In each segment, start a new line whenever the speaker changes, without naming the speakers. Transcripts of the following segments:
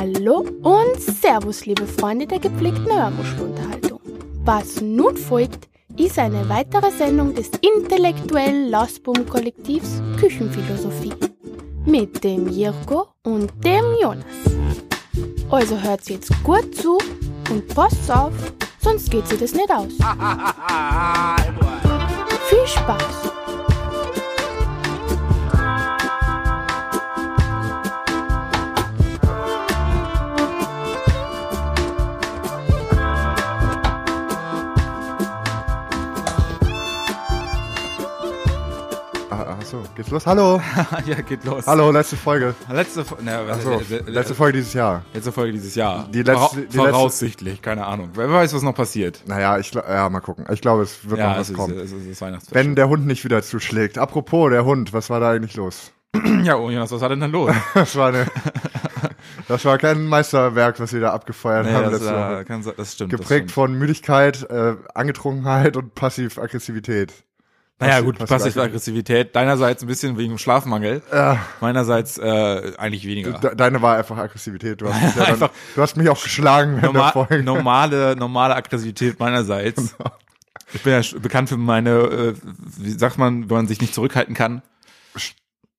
Hallo und Servus, liebe Freunde der gepflegten Hörmuschelunterhaltung. Was nun folgt, ist eine weitere Sendung des intellektuellen Lausbum-Kollektivs Küchenphilosophie mit dem Jirko und dem Jonas. Also hört jetzt gut zu und passt auf, sonst geht sie das nicht aus. Viel Spaß!
Ah, ach so, geht's los? Hallo.
ja, geht los.
Hallo, letzte Folge.
Letzte, Fo- na,
so,
äh, äh,
letzte Folge dieses Jahr.
letzte Folge dieses Jahr.
Die letzte- die letzte-
voraussichtlich, keine Ahnung. Wer weiß, was noch passiert.
Naja, ich ja, mal gucken. Ich glaube, es wird noch
es
was
ist,
kommen.
es ist, es ist.
Wenn der Hund nicht wieder zuschlägt. Apropos, der Hund, was war da eigentlich los?
ja, oh Jonas, was war denn dann los?
Das war eine, das war kein Meisterwerk, was wir da abgefeuert
nee,
haben
das,
letzte Woche.
kann, das stimmt. das
Geprägt
stimmt.
von Müdigkeit, äh, Angetrunkenheit und Passiv-Aggressivität.
Naja, gut,
Passiv-
passive Aggressivität. Deinerseits ein bisschen wegen Schlafmangel.
Ja,
Meinerseits äh, eigentlich weniger.
de- deine war einfach Aggressivität. Du hast mich, ja dann,
Einfach-
du hast mich auch geschlagen während der
Norma
Folge.
normale, normale Aggressivität meinerseits. Ich bin ja bekannt für meine, äh, wie sagt man, wenn man sich nicht zurückhalten kann.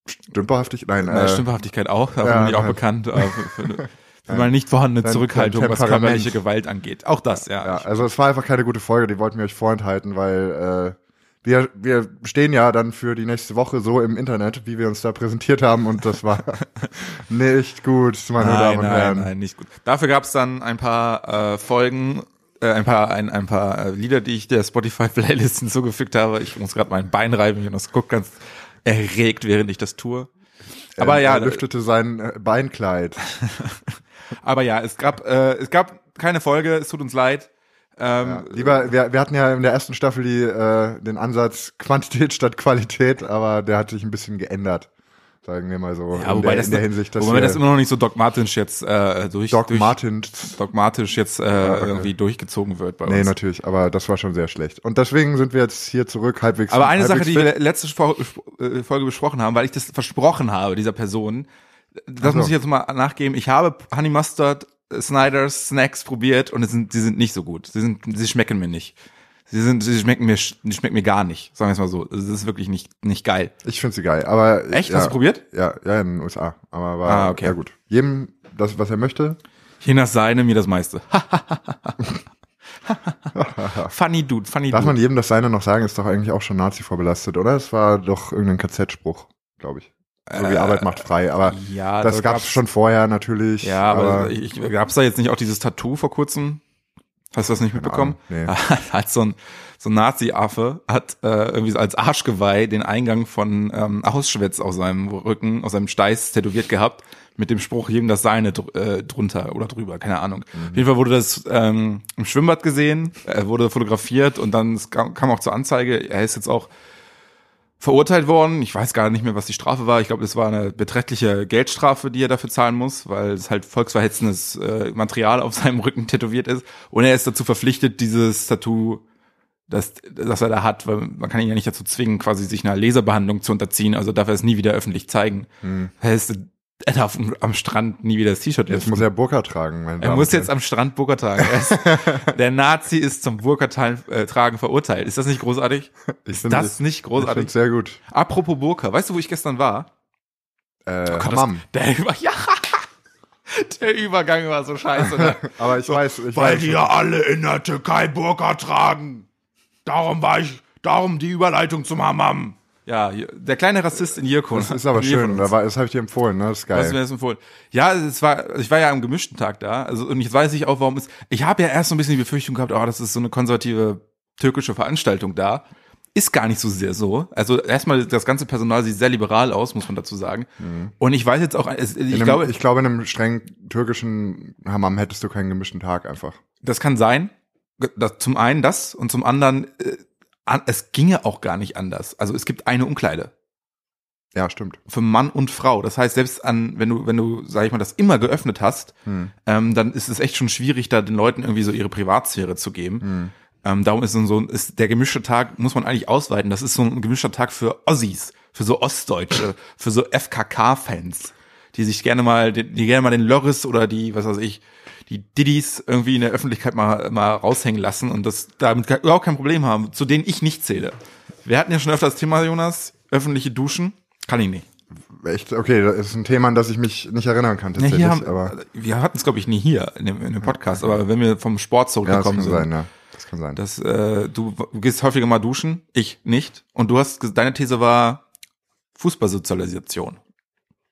Stümperhaftig? Nein,
Äh,
äh,
Stümperhaftigkeit auch, da
ja,
bin ich auch
nein.
bekannt. Äh, für, für, für meine nicht vorhandene
Dein-
Zurückhaltung,
dein
was körperliche Gewalt angeht. Auch das, ja.
Ja, also es war einfach keine gute Folge, die wollten wir euch vorenthalten, weil äh, wir, wir stehen ja dann für die nächste Woche so im Internet, wie wir uns da präsentiert haben und das war nicht gut, meine
nein,
Damen und
nein,
Herren.
nein, nicht gut. Dafür gab es dann ein paar äh, Folgen, äh, ein paar, ein, ein paar äh, Lieder, die ich der Spotify-Playlist hinzugefügt habe. Ich muss gerade mein Bein reiben und das guckt ganz erregt, während ich das tue. Aber
er,
ja,
er lüftete sein äh, Beinkleid.
aber ja, es gab, äh, es gab keine Folge, es tut uns leid. Ähm,
Ja, lieber, wir, wir hatten ja in der ersten Staffel die, äh, den Ansatz Quantität statt Qualität, aber der hat sich ein bisschen geändert, sagen wir mal so.
Ja,
in
wobei
der,
das,
in der Hinsicht, dass
wobei
wir
das immer noch nicht so dogmatisch jetzt äh, durch,
Doc
durch dogmatisch jetzt äh, irgendwie durchgezogen wird bei
Nee,
uns.
natürlich, aber das war schon sehr schlecht. Und deswegen sind wir jetzt hier zurück, halbwegs
Aber eine Sache,
halbwegs
die wir letzte äh, Folge besprochen haben, weil ich das versprochen habe, dieser Person, das
so.
muss ich jetzt mal nachgeben. Ich habe Honey Mustard Snyder's Snacks probiert und es sind, sie sind nicht so gut. Sie sind, sie schmecken mir nicht. Sie sind, sie schmecken mir, die schmecken mir gar nicht. Sagen wir es mal so. Es ist wirklich nicht, nicht geil.
Ich finde sie geil, aber
Echt?
Ja,
Hast du probiert?
Ja, ja, in den USA. Aber war
Ah, okay.
ja gut. Jedem das, was er möchte.
Je nach seine, mir das meiste. funny Dude, funny
Darf
Dude.
man jedem das Seine noch sagen, ist doch eigentlich auch schon Nazi vorbelastet, oder? Es war doch irgendein KZ-Spruch, glaube ich. So wie
Äh,
Arbeit macht frei. Aber
ja,
das
da
gab's schon vorher natürlich.
Ja, aber, ich, ich gab's da jetzt nicht auch dieses Tattoo vor kurzem? Hast du das nicht mitbekommen?
Ahnung, nee.
Hat so ein, so ein Nazi-Affe hat äh, irgendwie als Arschgeweih den Eingang von ähm, Auschwitz auf seinem Rücken, auf seinem Steiß tätowiert gehabt, mit dem Spruch jedem das Seine äh, drunter oder drüber, keine Ahnung. Auf jeden Fall wurde das ähm, im Schwimmbad gesehen, er wurde fotografiert und dann es kam, kam auch zur Anzeige, er ist jetzt auch verurteilt worden. Ich weiß gar nicht mehr, was die Strafe war. Ich glaube, es war eine beträchtliche Geldstrafe, die er dafür zahlen muss, weil es halt volksverhetzendes äh, Material auf seinem Rücken tätowiert ist. Und er ist dazu verpflichtet, dieses Tattoo, das, das er da hat, weil man kann ihn ja nicht dazu zwingen, quasi sich einer Laserbehandlung zu unterziehen. Also darf er es nie wieder öffentlich zeigen. Heißt, er darf am Strand nie wieder das T-Shirt
Jetzt
lüften.
muss er Burka tragen, mein
Er muss jetzt am Strand Burka tragen. Er ist, der Nazi ist zum Burka äh, tragen verurteilt. Ist das nicht großartig?
ich
Ist das nicht
Ich
großartig?
finde sehr gut.
Apropos Burka, weißt du, wo ich gestern war?
Äh,
Gott,
Hammam.
Das, der, Über ja, der Übergang war so scheiße. Ne?
Aber ich weiß, ich
Weil
weiß.
die ja alle in der Türkei Burka tragen. Darum war ich, darum die Überleitung zum Hammam. Ja, der kleine Rassist in Jirkon.
Das ist aber schön. Da war, das habe ich dir empfohlen, ne? Das ist
Was mir
geil.
das empfohlen? Ja, es war, ich war ja am gemischten Tag da. Also und jetzt weiß ich auch, warum es. Ich habe ja erst so ein bisschen die Befürchtung gehabt, oh, das ist so eine konservative türkische Veranstaltung da. Ist gar nicht so sehr so. Also erstmal das ganze Personal sieht sehr liberal aus, muss man dazu sagen. Und ich weiß jetzt auch,
In
ich
einem,
glaube,
ich glaube, in einem streng türkischen Hammam hättest du keinen gemischten Tag einfach.
Das kann sein. Das, zum einen das und zum anderen, äh, es ginge auch gar nicht anders. Also es gibt eine Umkleide
Ja, stimmt.
für Mann und Frau. Das heißt, selbst an, wenn du, wenn du, sag ich mal, das immer geöffnet hast,
Hm.
ähm, dann ist es echt schon schwierig, da den Leuten irgendwie so ihre Privatsphäre zu geben.
Hm.
Ähm, darum ist so ein, ist der gemischte Tag, muss man eigentlich ausweiten. Das ist so ein gemischter Tag für Ossis, für so Ostdeutsche, für so FKK-Fans. die sich gerne mal, die, die gerne mal den Loris oder die, was weiß ich, die Diddies irgendwie in der Öffentlichkeit mal, mal raushängen lassen und das damit überhaupt kein Problem haben, zu denen ich nicht zähle. Wir hatten ja schon öfter das Thema, Jonas, öffentliche Duschen. Kann ich nicht.
Echt, okay, das ist ein Thema, an das ich mich nicht erinnern kann
Ja,
tatsächlich,
hier haben,
aber
wir hatten es, glaube ich, nie hier in dem, in dem Podcast, aber wenn wir vom Sport
ja, das
zurückgekommen
kann
sind,
sein, ja. Das kann sein.
dass äh, du, du gehst häufiger mal duschen, ich nicht. Und du hast, deine These war Fußballsozialisation.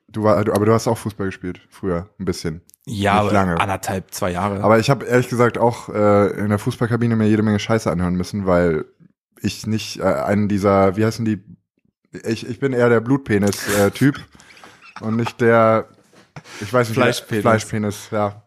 Du war, aber du hast auch Fußball gespielt, früher, ein bisschen.
Ja,
Nicht lange.
anderthalb, zwei Jahre.
Aber ich habe ehrlich gesagt auch äh, in der Fußballkabine mir jede Menge Scheiße anhören müssen, weil ich nicht äh, einen dieser, wie heißen die, ich, ich bin eher der Blutpenis-Typ und nicht der, ich weiß nicht,
Fleischpenis.
Fleischpenis, ja.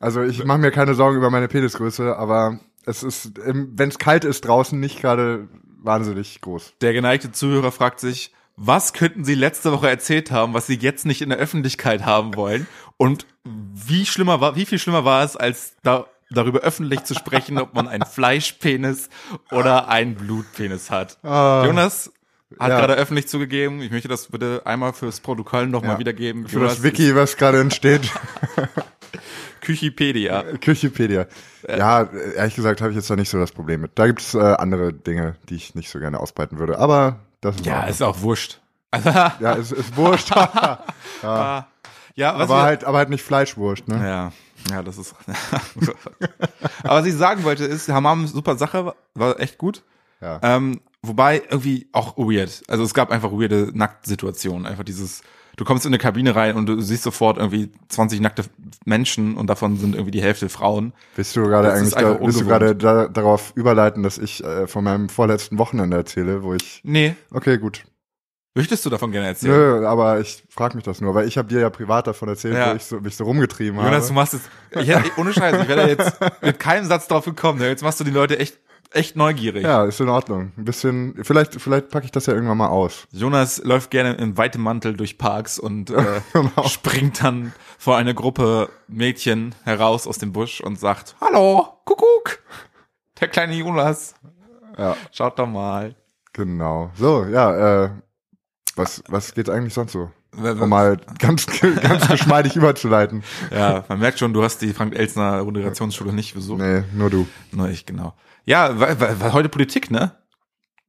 Also ich mache mir keine Sorgen über meine Penisgröße, aber es ist, wenn es kalt ist draußen, nicht gerade wahnsinnig groß.
Der geneigte Zuhörer fragt sich, was könnten Sie letzte Woche erzählt haben, was Sie jetzt nicht in der Öffentlichkeit haben wollen? Und wie schlimmer war, wie viel schlimmer war es, als da, darüber öffentlich zu sprechen, ob man einen Fleischpenis oder einen Blutpenis hat?
Ah.
Jonas hat
Ja.
gerade öffentlich zugegeben, ich möchte das bitte einmal fürs Protokoll nochmal
Ja.
wiedergeben.
Für das Wiki, was gerade entsteht.
Küchipedia.
Küchipedia. Ja, ehrlich gesagt habe ich jetzt da nicht so das Problem mit. Da gibt es äh, andere Dinge, die ich nicht so gerne ausbreiten würde. Aber das ist
Ja,
auch-
ist auch wurscht.
Ja, ist, ist Wurscht. aber
Ah. Ja, was wir,
halt, aber halt nicht Fleischwurst, ne?
Ja, ja, das ist. Aber was ich sagen wollte ist, Hammam super Sache, war echt gut.
Ja.
Ähm, wobei irgendwie auch weird. Also es gab einfach weirde Nacktsituationen. Einfach dieses, du kommst in eine Kabine rein und du siehst sofort irgendwie 20 nackte Menschen und davon sind irgendwie die Hälfte Frauen.
Willst du gerade eigentlich da, willst du gerade da, darauf überleiten, dass ich äh, von meinem vorletzten Wochenende erzähle, wo ich
Nee,
Okay, gut.
Möchtest du davon gerne erzählen?
Nö, aber ich frage mich das nur, weil ich habe dir ja privat davon erzählt,
Ja.
wo ich so, mich so rumgetrieben
Jonas, du
habe.
machst es. Ich hätte, ohne Scheiß, ich wäre jetzt mit keinem Satz drauf gekommen. Jetzt machst du die Leute echt, echt neugierig.
Ja, ist in Ordnung. Ein bisschen, vielleicht, vielleicht packe ich das ja irgendwann mal aus.
Jonas läuft gerne im weitem Mantel durch Parks und äh,
Genau.
springt dann vor eine Gruppe Mädchen heraus aus dem Busch und sagt, Hallo, Kuckuck, der kleine Jonas,
Ja,
schaut doch mal.
genau. So, ja, äh, was, was geht eigentlich sonst so? Um mal ganz, ganz geschmeidig überzuleiten.
Ja, man merkt schon, du hast die Frank-Elsner Moderationsschule nicht besucht.
Nee, nur du.
Nur ich, genau. Ja, weil, weil, weil heute Politik, ne?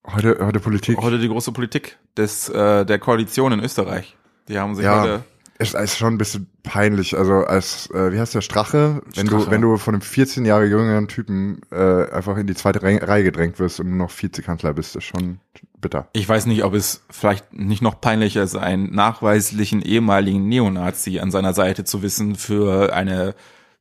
Heute, heute Politik.
Heute die große Politik des, äh, der Koalition in Österreich. Die haben sich
Ja.
heute
Es ist schon ein bisschen peinlich. Also als, äh, wie heißt der Strache? Wenn du, wenn du von einem 14 Jahre jüngeren Typen äh, einfach in die zweite Re Reihe gedrängt wirst und nur noch Vizekanzler bist, ist schon bitter.
Ich weiß nicht, ob es vielleicht nicht noch peinlicher ist, einen nachweislichen ehemaligen Neonazi an seiner Seite zu wissen für eine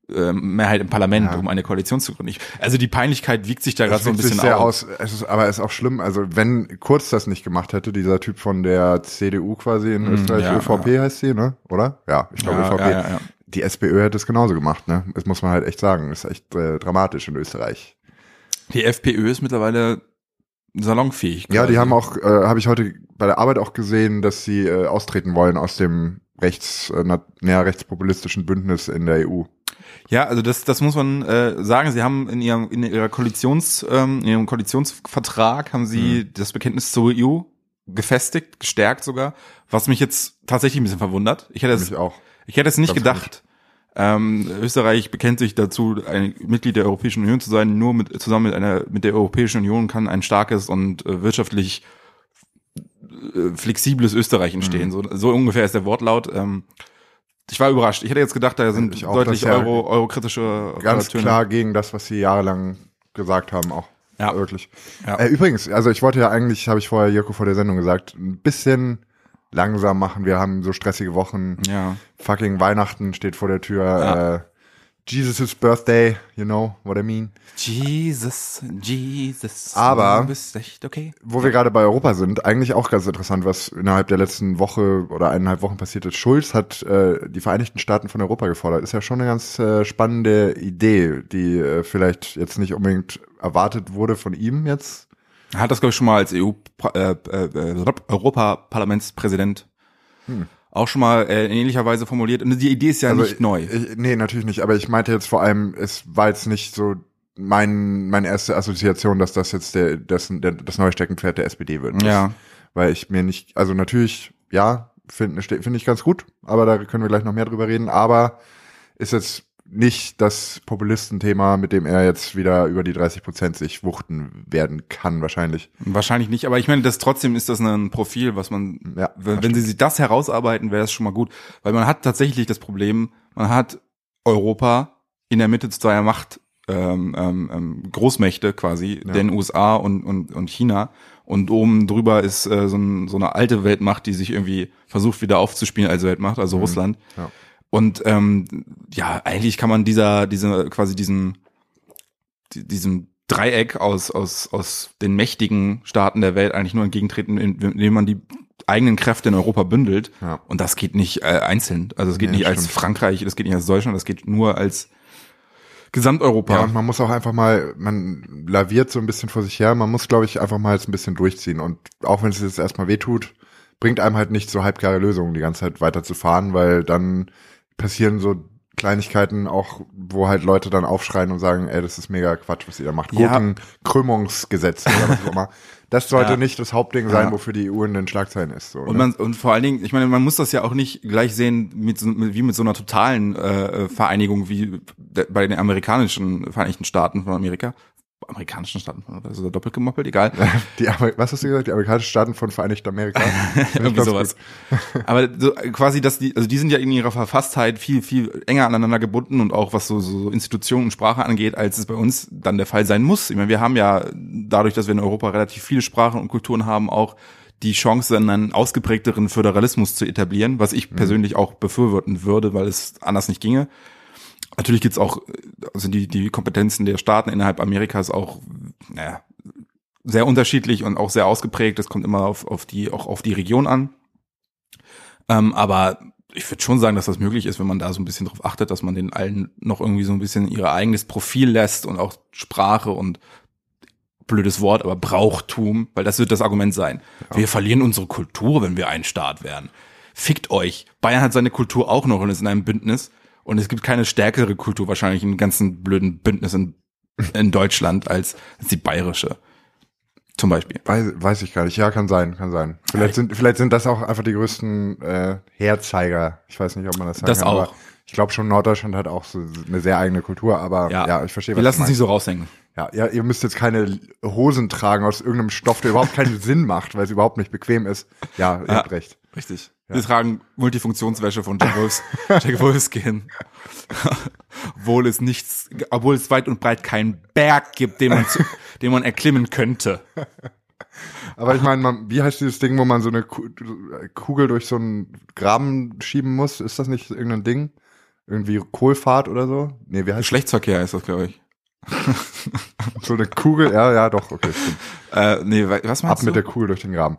Mehrheit im Parlament,
Ja.
um eine Koalition zu gründen. Ich, also die Peinlichkeit wiegt sich da gerade so ein bisschen
sehr
aus.
aus. Es ist, aber es ist auch schlimm. Also wenn Kurz das nicht gemacht hätte, dieser Typ von der CDU quasi in Österreich,
Mm, ja,
ÖVP heißt sie, ne? Oder? Ja, ich glaube
Ja,
ÖVP.
ja, ja, ja.
Die SPÖ hätte es genauso gemacht, ne? Das muss man halt echt sagen. Das ist echt äh, dramatisch in Österreich.
Die FPÖ ist mittlerweile salonfähig.
Ja, die
quasi.
haben auch, äh, habe ich heute bei der Arbeit auch gesehen, dass sie äh, austreten wollen aus dem rechts, äh, na, näher rechtspopulistischen Bündnis in der EU.
Ja, also das, das muss man äh, sagen. Sie haben in ihrem in ihrer Koalitions, ähm, in ihrem Koalitionsvertrag haben sie
Mhm.
das Bekenntnis zur EU gefestigt, gestärkt sogar, was mich jetzt tatsächlich ein bisschen verwundert. Ich hätte es,
auch.
ich hätte es nicht
Ganz
gedacht. Ähm, Österreich bekennt sich dazu, ein Mitglied der Europäischen Union zu sein. Nur mit, zusammen mit einer mit der Europäischen Union kann ein starkes und äh, wirtschaftlich äh, flexibles Österreich entstehen. So, so ungefähr ist der Wortlaut. Ähm, ich war überrascht. Ich hätte jetzt gedacht, da sind
auch,
deutlich Euro, eurokritische
Ganz
Relationen.
klar gegen das, was sie jahrelang gesagt haben, auch.
Ja.
Wirklich.
Ja.
Äh, übrigens, also ich wollte ja eigentlich, habe ich vorher Jirko vor der Sendung gesagt, ein bisschen langsam machen. Wir haben so stressige Wochen.
Ja.
Fucking Weihnachten steht vor der Tür.
Ja.
Äh, Jesus' Birthday, you know what I mean.
Jesus, Jesus.
Aber-
Du bist echt okay.
Wo wir gerade bei Europa sind, eigentlich auch ganz interessant, was innerhalb der letzten Woche oder eineinhalb Wochen passiert ist. Schulz hat äh, die Vereinigten Staaten von Europa gefordert. Ist ja schon eine ganz äh, spannende Idee, die äh, vielleicht jetzt nicht unbedingt erwartet wurde von ihm jetzt.
Er hat das, glaube ich, schon mal als EU, äh, äh, Europaparlamentspräsident auch schon mal äh, in ähnlicher Weise formuliert. Und die Idee ist ja nicht
ich,
neu.
Ich, nee, natürlich nicht. Aber ich meinte jetzt vor allem, es war jetzt nicht so mein, meine erste Assoziation, dass das jetzt der, das, der, das neue Steckenpferd der SPD wird.
Ja.
Weil ich mir nicht, also natürlich, ja, finde finde ich ganz gut, aber da können wir gleich noch mehr drüber reden. Aber ist jetzt nicht das Populistenthema, mit dem er jetzt wieder über die 30 Prozent sich wuchten werden kann, wahrscheinlich.
Wahrscheinlich nicht, aber ich meine, das trotzdem ist das ein Profil, was man,
Ja,
wenn, sie sich das herausarbeiten, wäre das schon mal gut. Weil man hat tatsächlich das Problem, man hat Europa in der Mitte zweier Macht, ähm, ähm, ähm, Großmächte quasi,
Ja.
den USA und, und, und China. Und oben drüber ist äh, so, ein, so eine alte Weltmacht, die sich irgendwie versucht wieder aufzuspielen als Weltmacht, also Russland.
ja.
Und ähm, ja, eigentlich kann man dieser, diese, quasi diesen, die- diesem Dreieck aus, aus, aus den mächtigen Staaten der Welt eigentlich nur entgegentreten, indem man die eigenen Kräfte in Europa bündelt.
Ja.
Und das geht nicht äh, einzeln. Also es geht
Nee,
nicht als
stimmt.
Frankreich, das geht nicht als Deutschland, das geht nur als Gesamteuropa.
Ja, und man muss auch einfach mal, man laviert so ein bisschen vor sich her, man muss, glaube ich, einfach mal jetzt ein bisschen durchziehen. Und auch wenn es jetzt erstmal wehtut, bringt einem halt nicht so halbgare Lösungen die ganze Zeit weiter zu fahren, weil dann passieren so Kleinigkeiten auch, wo halt Leute dann aufschreien und sagen, ey, das ist mega Quatsch, was ihr da macht.
Ja.
Gurkenkrümmungsgesetz oder was auch immer. Das sollte
Ja.
nicht das Hauptding sein,
Ja.
wofür die EU in den Schlagzeilen ist. So,
Und
ne?
man und vor allen Dingen, ich meine, man muss das ja auch nicht gleich sehen mit so, wie mit so einer totalen äh, Vereinigung wie bei den amerikanischen Vereinigten Staaten von Amerika. Amerikanischen Staaten, ist doppelt gemoppelt, egal.
die, was hast du gesagt? Die amerikanischen Staaten von Vereinigten Amerika.
Irgendwie sowas. Aber so, quasi, dass die, also die sind ja in ihrer Verfasstheit viel, viel enger aneinander gebunden und auch was so, so Institutionen und Sprache angeht, als es bei uns dann der Fall sein muss. Ich meine, wir haben ja dadurch, dass wir in Europa relativ viele Sprachen und Kulturen haben, auch die Chance, einen ausgeprägteren Föderalismus zu etablieren, was ich persönlich auch befürworten würde, weil es anders nicht ginge. Natürlich gibt's auch, also die, die Kompetenzen der Staaten innerhalb Amerikas auch, naja, sehr unterschiedlich und auch sehr ausgeprägt. Das kommt immer auf, auf die, auch auf die Region an. Ähm, aber ich würde schon sagen, dass das möglich ist, wenn man da so ein bisschen drauf achtet, dass man den allen noch irgendwie so ein bisschen ihr eigenes Profil lässt und auch Sprache und blödes Wort, aber Brauchtum, weil das wird das Argument sein. Wir verlieren unsere Kultur, wenn wir ein Staat werden. Fickt euch. Bayern hat seine Kultur auch noch und ist in einem Bündnis. Und es gibt keine stärkere Kultur wahrscheinlich im ganzen blöden Bündnis in, in Deutschland als, als die bayerische. Zum Beispiel.
Weiß, weiß ich gar nicht. Ja, kann sein, kann sein. Vielleicht sind, vielleicht sind das auch einfach die größten äh, Herzeiger. Ich weiß nicht, ob man das sagen
Das
kann.
auch.
Ich glaube schon, Norddeutschland hat auch so eine sehr eigene Kultur. Aber ja, ich verstehe,
Wir lassen
du
es nicht
meinst.
so raushängen.
Ja, ja, ihr müsst jetzt keine Hosen tragen aus irgendeinem Stoff, der überhaupt keinen Sinn macht, weil es überhaupt nicht bequem ist. Ja, ihr
Ja.
habt recht.
Richtig. Wir tragen Multifunktionswäsche von Jack, Wolfs, Jack Wolfskin. obwohl es nichts, obwohl es weit und breit keinen Berg gibt, den man, zu, den man erklimmen könnte.
Aber ich meine, wie heißt dieses Ding, wo man so eine Ku- Kugel durch so einen Graben schieben muss? Ist das nicht irgendein Ding? Irgendwie Kohlfahrt oder so? Nee, wie heißt
Geschlechtsverkehr ist das, glaube ich.
So eine Kugel? Ja, ja, doch, okay, stimmt.
Äh, nee, wa- was
Ab
meinst
mit
du?
der Kugel durch den Graben.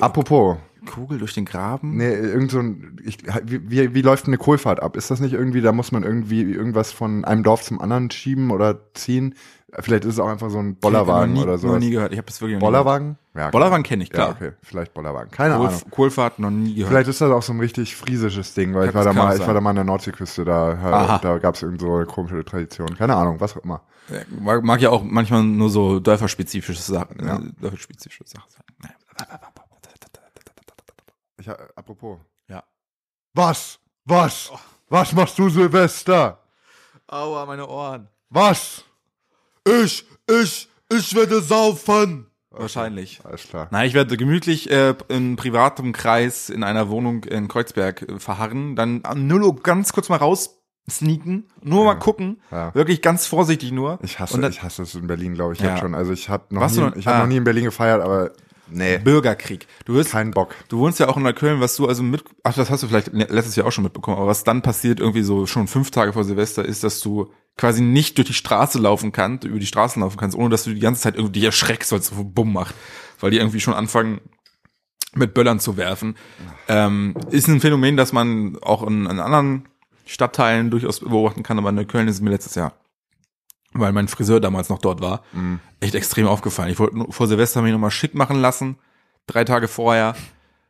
Apropos,
Kugel durch den Graben?
nee, irgend so ein, ich, wie, wie, läuft eine Kohlfahrt ab? Ist das nicht irgendwie, da muss man irgendwie irgendwas von einem Dorf zum anderen schieben oder ziehen? Vielleicht ist es auch einfach so ein Bollerwagen
nie,
oder so.
Noch nie gehört. Ich habe das wirklich noch nie
Bollerwagen? Ja,
gehört. Bollerwagen kenne ich,
Ja,
klar.
okay, vielleicht Bollerwagen. Keine
Kohl,
Ahnung.
Kohlfahrt noch nie gehört.
Vielleicht ist das auch so ein richtig friesisches Ding, weil ich
Ja,
war da mal,
auch
ich
sein.
war da mal an der Nordseeküste, da,
Aha.
da gab es irgend so eine komische Tradition. Keine Ahnung, was auch immer.
Ja, Mag, mag ja auch manchmal nur so dörferspezifische Sachen,
Ja.
äh, dörferspezifische Sachen sein. Naja.
Ich, apropos.
Ja.
Was? Was? Was machst du Silvester?
Aua, meine Ohren.
Was?
Ich, ich, ich werde saufen. Wahrscheinlich.
Alles klar.
Nein, ich werde gemütlich äh, in privatem Kreis in einer Wohnung in Kreuzberg äh, verharren, dann am Nullo ganz kurz mal raus sneaken, nur mal gucken,
Ja.
wirklich ganz vorsichtig nur.
Ich hasse,
dann,
ich hasse es in Berlin, glaube ich,
Ja.
jetzt schon. Also ich habe noch,
Warst
nie,
du noch-
ich hab
ah.
noch nie in Berlin gefeiert, aber nee,
Bürgerkrieg. Du wirst,
kein Bock.
du wohnst ja auch in Neukölln, was du also mit, ach, das hast du vielleicht letztes Jahr auch schon mitbekommen, aber was dann passiert irgendwie so schon fünf Tage vor Silvester ist, dass du quasi nicht durch die Straße laufen kannst, über die Straßen laufen kannst, ohne dass du die ganze Zeit irgendwie dich erschreckst, weil es so bumm macht, weil die irgendwie schon anfangen mit Böllern zu werfen. Ähm, ist ein Phänomen, das man auch in, in anderen Stadtteilen durchaus beobachten kann, aber in Neukölln ist es mir letztes Jahr, weil mein Friseur damals noch dort war, echt extrem aufgefallen. Ich wollte vor Silvester mich nochmal schick machen lassen, drei Tage vorher,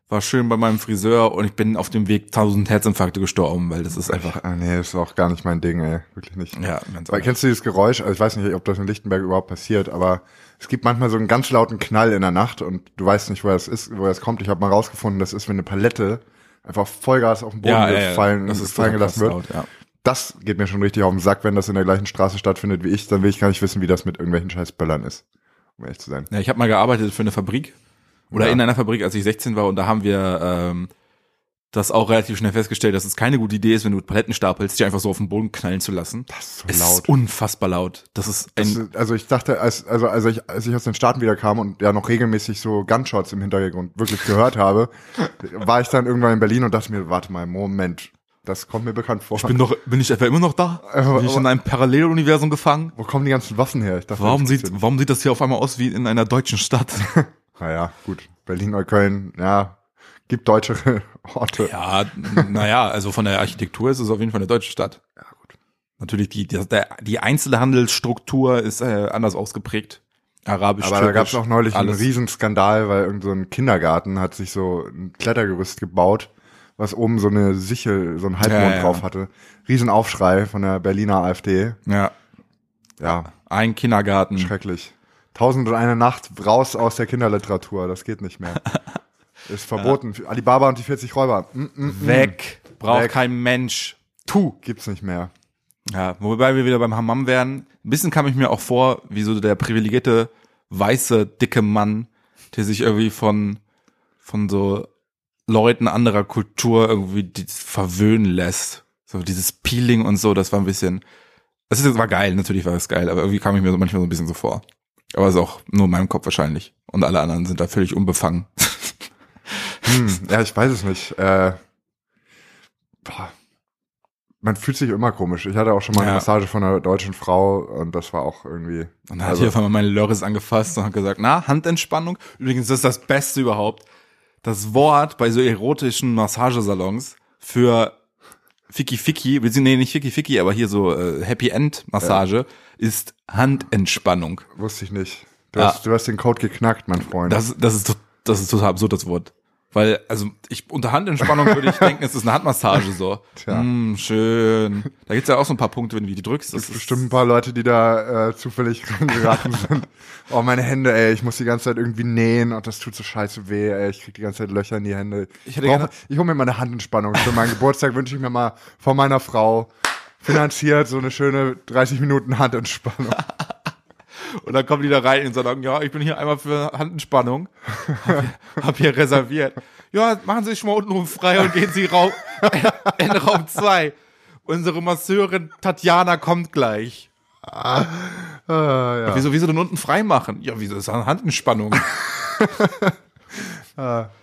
war schön bei meinem Friseur und ich bin auf dem Weg 1000 Herzinfarkte gestorben, weil das ist einfach,
Ah, nee, das ist auch gar nicht mein Ding, ey. Wirklich nicht.
ja, ganz
Weil, kennst du dieses Geräusch? Also ich weiß nicht, ob das in Lichtenberg überhaupt passiert, aber es gibt manchmal so einen ganz lauten Knall in der Nacht und du weißt nicht, woher das ist, woher das kommt. Ich habe mal rausgefunden, das ist, wenn eine Palette einfach Vollgas auf den Boden
ja, ja, ja,
gefallen,
das ist
fallen gelassen wird.
laut, ja.
Das geht mir schon richtig auf den Sack, wenn das in der gleichen Straße stattfindet wie ich, dann will ich gar nicht wissen, wie das mit irgendwelchen scheiß Böllern ist. Um ehrlich zu sein.
Ja, ich habe mal gearbeitet für eine Fabrik oder
Ja.
in einer Fabrik, als ich 16 war und da haben wir ähm, das auch relativ schnell festgestellt, dass es keine gute Idee ist, wenn du Paletten stapelst, die einfach so auf den Boden knallen zu lassen.
Das ist so
Es
laut.
ist unfassbar laut. Das ist ein,
Das also ich dachte, als, also als ich, als ich aus den Staaten wieder kam und ja noch regelmäßig so Gunshots im Hintergrund wirklich gehört habe, war ich dann irgendwann in Berlin und dachte mir, warte mal, Moment, das kommt mir bekannt vor.
ich bin doch, bin ich etwa immer noch da?
Aber-
Bin ich in einem Paralleluniversum gefangen?
Wo kommen die ganzen Waffen her? Dachte,
Warum sieht,
gibt's
warum sieht das hier auf einmal aus wie in einer deutschen Stadt?
Naja, gut. Berlin, Neukölln, ja, gibt deutschere Orte.
ja, naja, also von der Architektur ist es auf jeden Fall eine deutsche Stadt.
Ja, gut.
Natürlich, die, die, die Einzelhandelsstruktur ist äh, anders ausgeprägt. Arabisch,
Aber da gab es auch neulich
alles.
einen Riesenskandal, weil irgend so ein Kindergarten hat sich so ein Klettergerüst gebaut, was oben so eine Sichel, so ein Halbmond
Ja, ja.
drauf hatte. Riesenaufschrei von der Berliner AfD.
Ja,
Ja,
ein Kindergarten.
schrecklich. Tausend und eine Nacht raus aus der Kinderliteratur, das geht nicht mehr. Ist verboten. Alibaba und die 40 Räuber. Mm, mm, mm.
Weg. Braucht
Weg.
kein Mensch. Tu.
Gibt's nicht mehr.
Ja, wobei wir wieder beim Hammam wären. Ein bisschen kam ich mir auch vor, wie so der privilegierte, weiße, dicke Mann, der sich irgendwie von, von so Leuten anderer Kultur irgendwie die verwöhnen lässt. So dieses Peeling und so, das war ein bisschen, das ist, war geil, natürlich war es geil, aber irgendwie kam ich mir so manchmal so ein bisschen so vor. Aber ist auch nur in meinem Kopf wahrscheinlich. Und alle anderen sind da völlig unbefangen.
Hm, ja, ich weiß es nicht. Äh, boah. Man fühlt sich immer komisch. Ich hatte auch schon mal eine
Ja.
Massage von einer deutschen Frau und das war auch irgendwie.
Und dann hat
also,
hier auf einmal meine Lörres angefasst und hat gesagt, na, Handentspannung. Übrigens, das ist das Beste überhaupt. Das Wort bei so erotischen Massagesalons für Ficky Ficky, nee, nicht Ficky Ficky, aber hier so äh, Happy End Massage ist Handentspannung.
wusste ich nicht. Du,
Ja.
hast, du hast den Code geknackt, mein Freund.
Das, das ist das ist total absurd, das Wort. Weil, also ich unter Handentspannung würde ich denken, es ist eine Handmassage so.
Tja.
Mm, schön. Da gibt's ja auch so ein paar Punkte, wenn du die drückst.
Es gibt bestimmt ein paar Leute, die da äh, zufällig geraten sind. Oh, meine Hände, ey, ich muss die ganze Zeit irgendwie nähen und das tut so scheiße weh, ey. Ich krieg die ganze Zeit Löcher in die Hände.
Ich hätte
Brauch- ich hole mir mal eine Handentspannung. Für meinen Geburtstag wünsche ich mir mal von meiner Frau finanziert so eine schöne 30 Minuten Handentspannung.
Und dann kommen die da rein und sagen, ja, ich bin hier einmal für Handentspannung. Hab hier, hab hier reserviert. Ja, machen Sie sich mal unten rum frei und gehen Sie Raum, in Raum 2. Unsere Masseurin Tatjana kommt gleich.
Ah, ja.
Wieso, wieso denn unten frei machen? Ja, wieso ist das eine Handentspannung?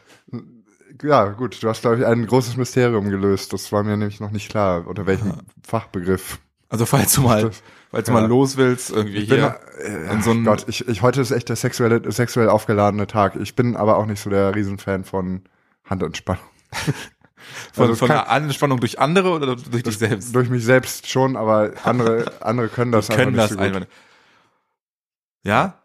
ja, gut, du hast, glaube ich, ein großes Mysterium gelöst. Das war mir nämlich noch nicht klar, unter welchem Fachbegriff.
Also falls du mal,
Das-
falls du
ja.
mal los willst, irgendwie
Ich bin,
hier
äh,
in so
Gott, ich, ich, heute ist echt der sexuelle, sexuell aufgeladene Tag. Ich bin aber auch nicht so der Riesenfan von Handentspannung.
von,
also es
von
kann-
einer Anspannung durch andere oder durch dich selbst?
Durch mich selbst schon, aber andere, andere können das
können
einfach
das
nicht so gut.
einfach. Ja?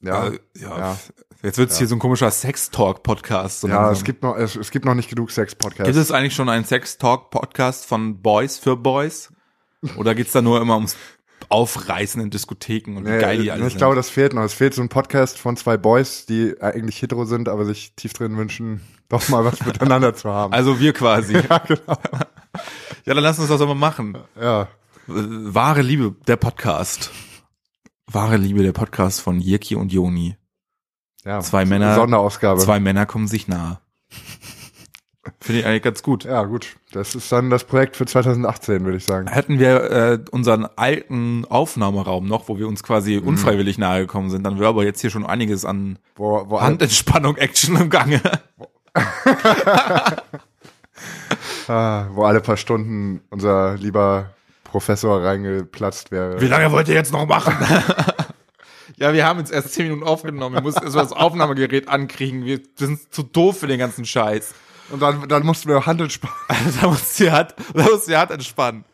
Ja,
Äh, ja.
ja.
Jetzt wird's hier so ein komischer Sex-Talk-Podcast. so
ja
langsam.
es gibt noch, es, es gibt noch nicht genug Sex-Podcasts.
Gibt es eigentlich schon einen Sex-Talk-Podcast von Boys für Boys? Oder geht's da nur immer ums Aufreißen in Diskotheken und wie
Nee,
geil die alle
ich
sind?
glaube, das fehlt noch. Es fehlt so ein Podcast von zwei Boys, die eigentlich hetero sind, aber sich tief drin wünschen, doch mal was miteinander zu haben.
also wir quasi.
ja, genau.
Ja, dann lass uns das aber machen.
Ja.
Wahre Liebe, der Podcast. Wahre Liebe, der Podcast von Jirki und Joni.
ja.
Zwei Männer-
Sonderausgabe.
Zwei Männer kommen sich nahe. Finde ich eigentlich ganz gut.
Ja, gut. Das ist dann das Projekt für 2018, würde ich sagen.
Hätten wir äh, unseren alten Aufnahmeraum noch, wo wir uns quasi
Mhm.
unfreiwillig nahe gekommen sind, dann wäre aber jetzt hier schon einiges an
Wo, wo
Handentspannung, Action im Gange.
ah, wo alle paar Stunden unser lieber Professor reingeplatzt wäre.
Wie lange wollt ihr jetzt noch machen? ja, wir haben jetzt erst zehn Minuten aufgenommen. Wir mussten erst mal das Aufnahmegerät ankriegen. Wir sind zu doof für den ganzen Scheiß.
Und dann, dann mussten wir Handentspannung.
da muss die Hand, da muss die Hand entspannen.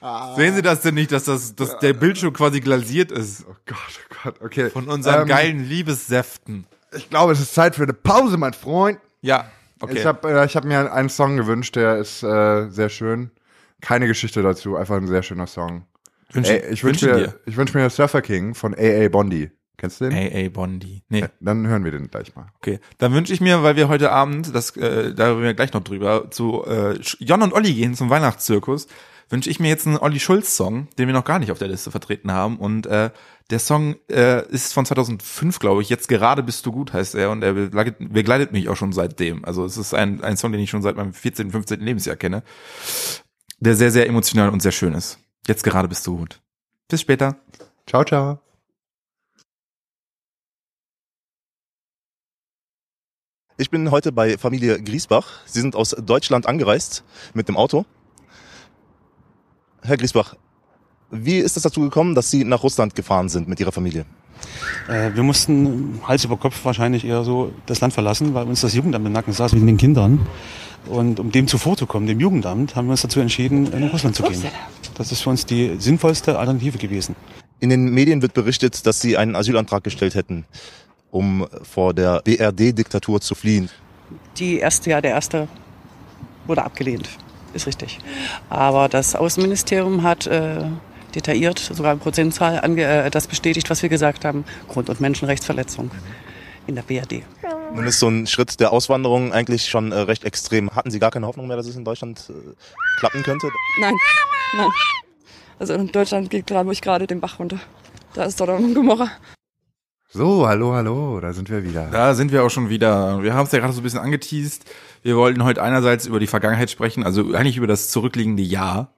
Ah.
Sehen Sie das denn nicht, dass das, dass der Bildschirm quasi glasiert ist?
Oh Gott, oh Gott, okay.
Von unseren
Ähm,
geilen Liebessäften.
Ich glaube, es ist Zeit für eine Pause, mein Freund.
Ja. Okay.
Ich habe äh, ich hab mir einen Song gewünscht, der ist äh, sehr schön. Keine Geschichte dazu, einfach ein sehr schöner Song.
Wünsch,
Ey, ich wünsche
wünschen
mir, ich wünsch mir Surfer King von AA Bondi. Kennst du den?
Hey, ey, Bondi. Nee,
Dann hören wir den gleich mal.
okay. Dann wünsche ich mir, weil wir heute Abend, das, äh, da reden wir gleich noch drüber, zu äh, Jon und Olli gehen zum Weihnachtszirkus, wünsche ich mir jetzt einen Olli Schulz-Song, den wir noch gar nicht auf der Liste vertreten haben. Und äh, der Song äh, ist von 2005, glaube ich. Jetzt gerade bist du gut, heißt er. Und er begleitet, begleitet mich auch schon seitdem. Also es ist ein, ein Song, den ich schon seit meinem 14., 15. Lebensjahr kenne. Der sehr, sehr emotional und sehr schön ist. Jetzt gerade bist du gut. Bis später.
Ciao, ciao.
Ich bin heute bei Familie Griesbach. Sie sind aus Deutschland angereist mit dem Auto. Herr Griesbach, wie ist es dazu gekommen, dass Sie nach Russland gefahren sind mit Ihrer Familie?
Äh, wir mussten Hals über Kopf wahrscheinlich eher so das Land verlassen, weil uns das Jugendamt im Nacken saß mit den Kindern. Und um dem zuvorzukommen, dem Jugendamt, haben wir uns dazu entschieden, nach Russland zu gehen. Das ist für uns die sinnvollste Alternative gewesen.
In den Medien wird berichtet, dass Sie einen Asylantrag gestellt hätten, um vor der BRD-Diktatur zu fliehen.
Die erste, ja, der erste wurde abgelehnt, ist richtig. Aber das Außenministerium hat äh, detailliert, sogar in Prozentzahl, ange äh, das bestätigt, was wir gesagt haben. Grund- und Menschenrechtsverletzung in der BRD.
Nun ist so ein Schritt der Auswanderung eigentlich schon äh, recht extrem. Hatten Sie gar keine Hoffnung mehr, dass es in Deutschland äh, klappen könnte?
Nein, nein. Also in Deutschland geht glaube ich gerade den Bach runter. Da ist Sodom und Gomorra.
So, hallo, hallo, da sind wir wieder.
Da sind wir auch schon wieder. Wir haben es ja gerade so ein bisschen angeteased. Wir wollten heute einerseits über die Vergangenheit sprechen, also eigentlich über das zurückliegende Jahr.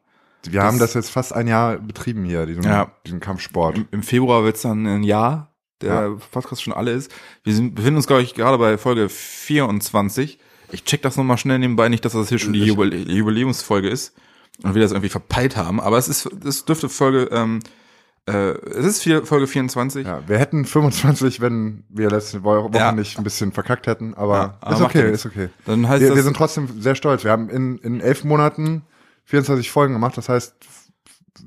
Wir haben das jetzt fast ein Jahr betrieben hier, diesen,
Ja.
diesen Kampfsport.
Im, im Februar wird's dann ein Jahr, der
Ja.
Podcast schon alle ist. Wir sind, befinden uns, glaube ich, gerade bei Folge 24. Ich check das nochmal schnell nebenbei, nicht, dass das hier schon die Jubel Jubiläumsfolge ist und wir das irgendwie verpeilt haben. Aber es ist, es dürfte Folge, ähm, äh, es ist vier, Folge 24.
Ja, wir hätten 25, wenn wir letzte Wo- Woche
Ja.
nicht ein bisschen verkackt hätten, aber,
Ja, aber
ist okay, ist okay.
Dann heißt
wir,
das,
wir sind trotzdem sehr stolz. Wir haben in, in elf Monaten 24 Folgen gemacht, das heißt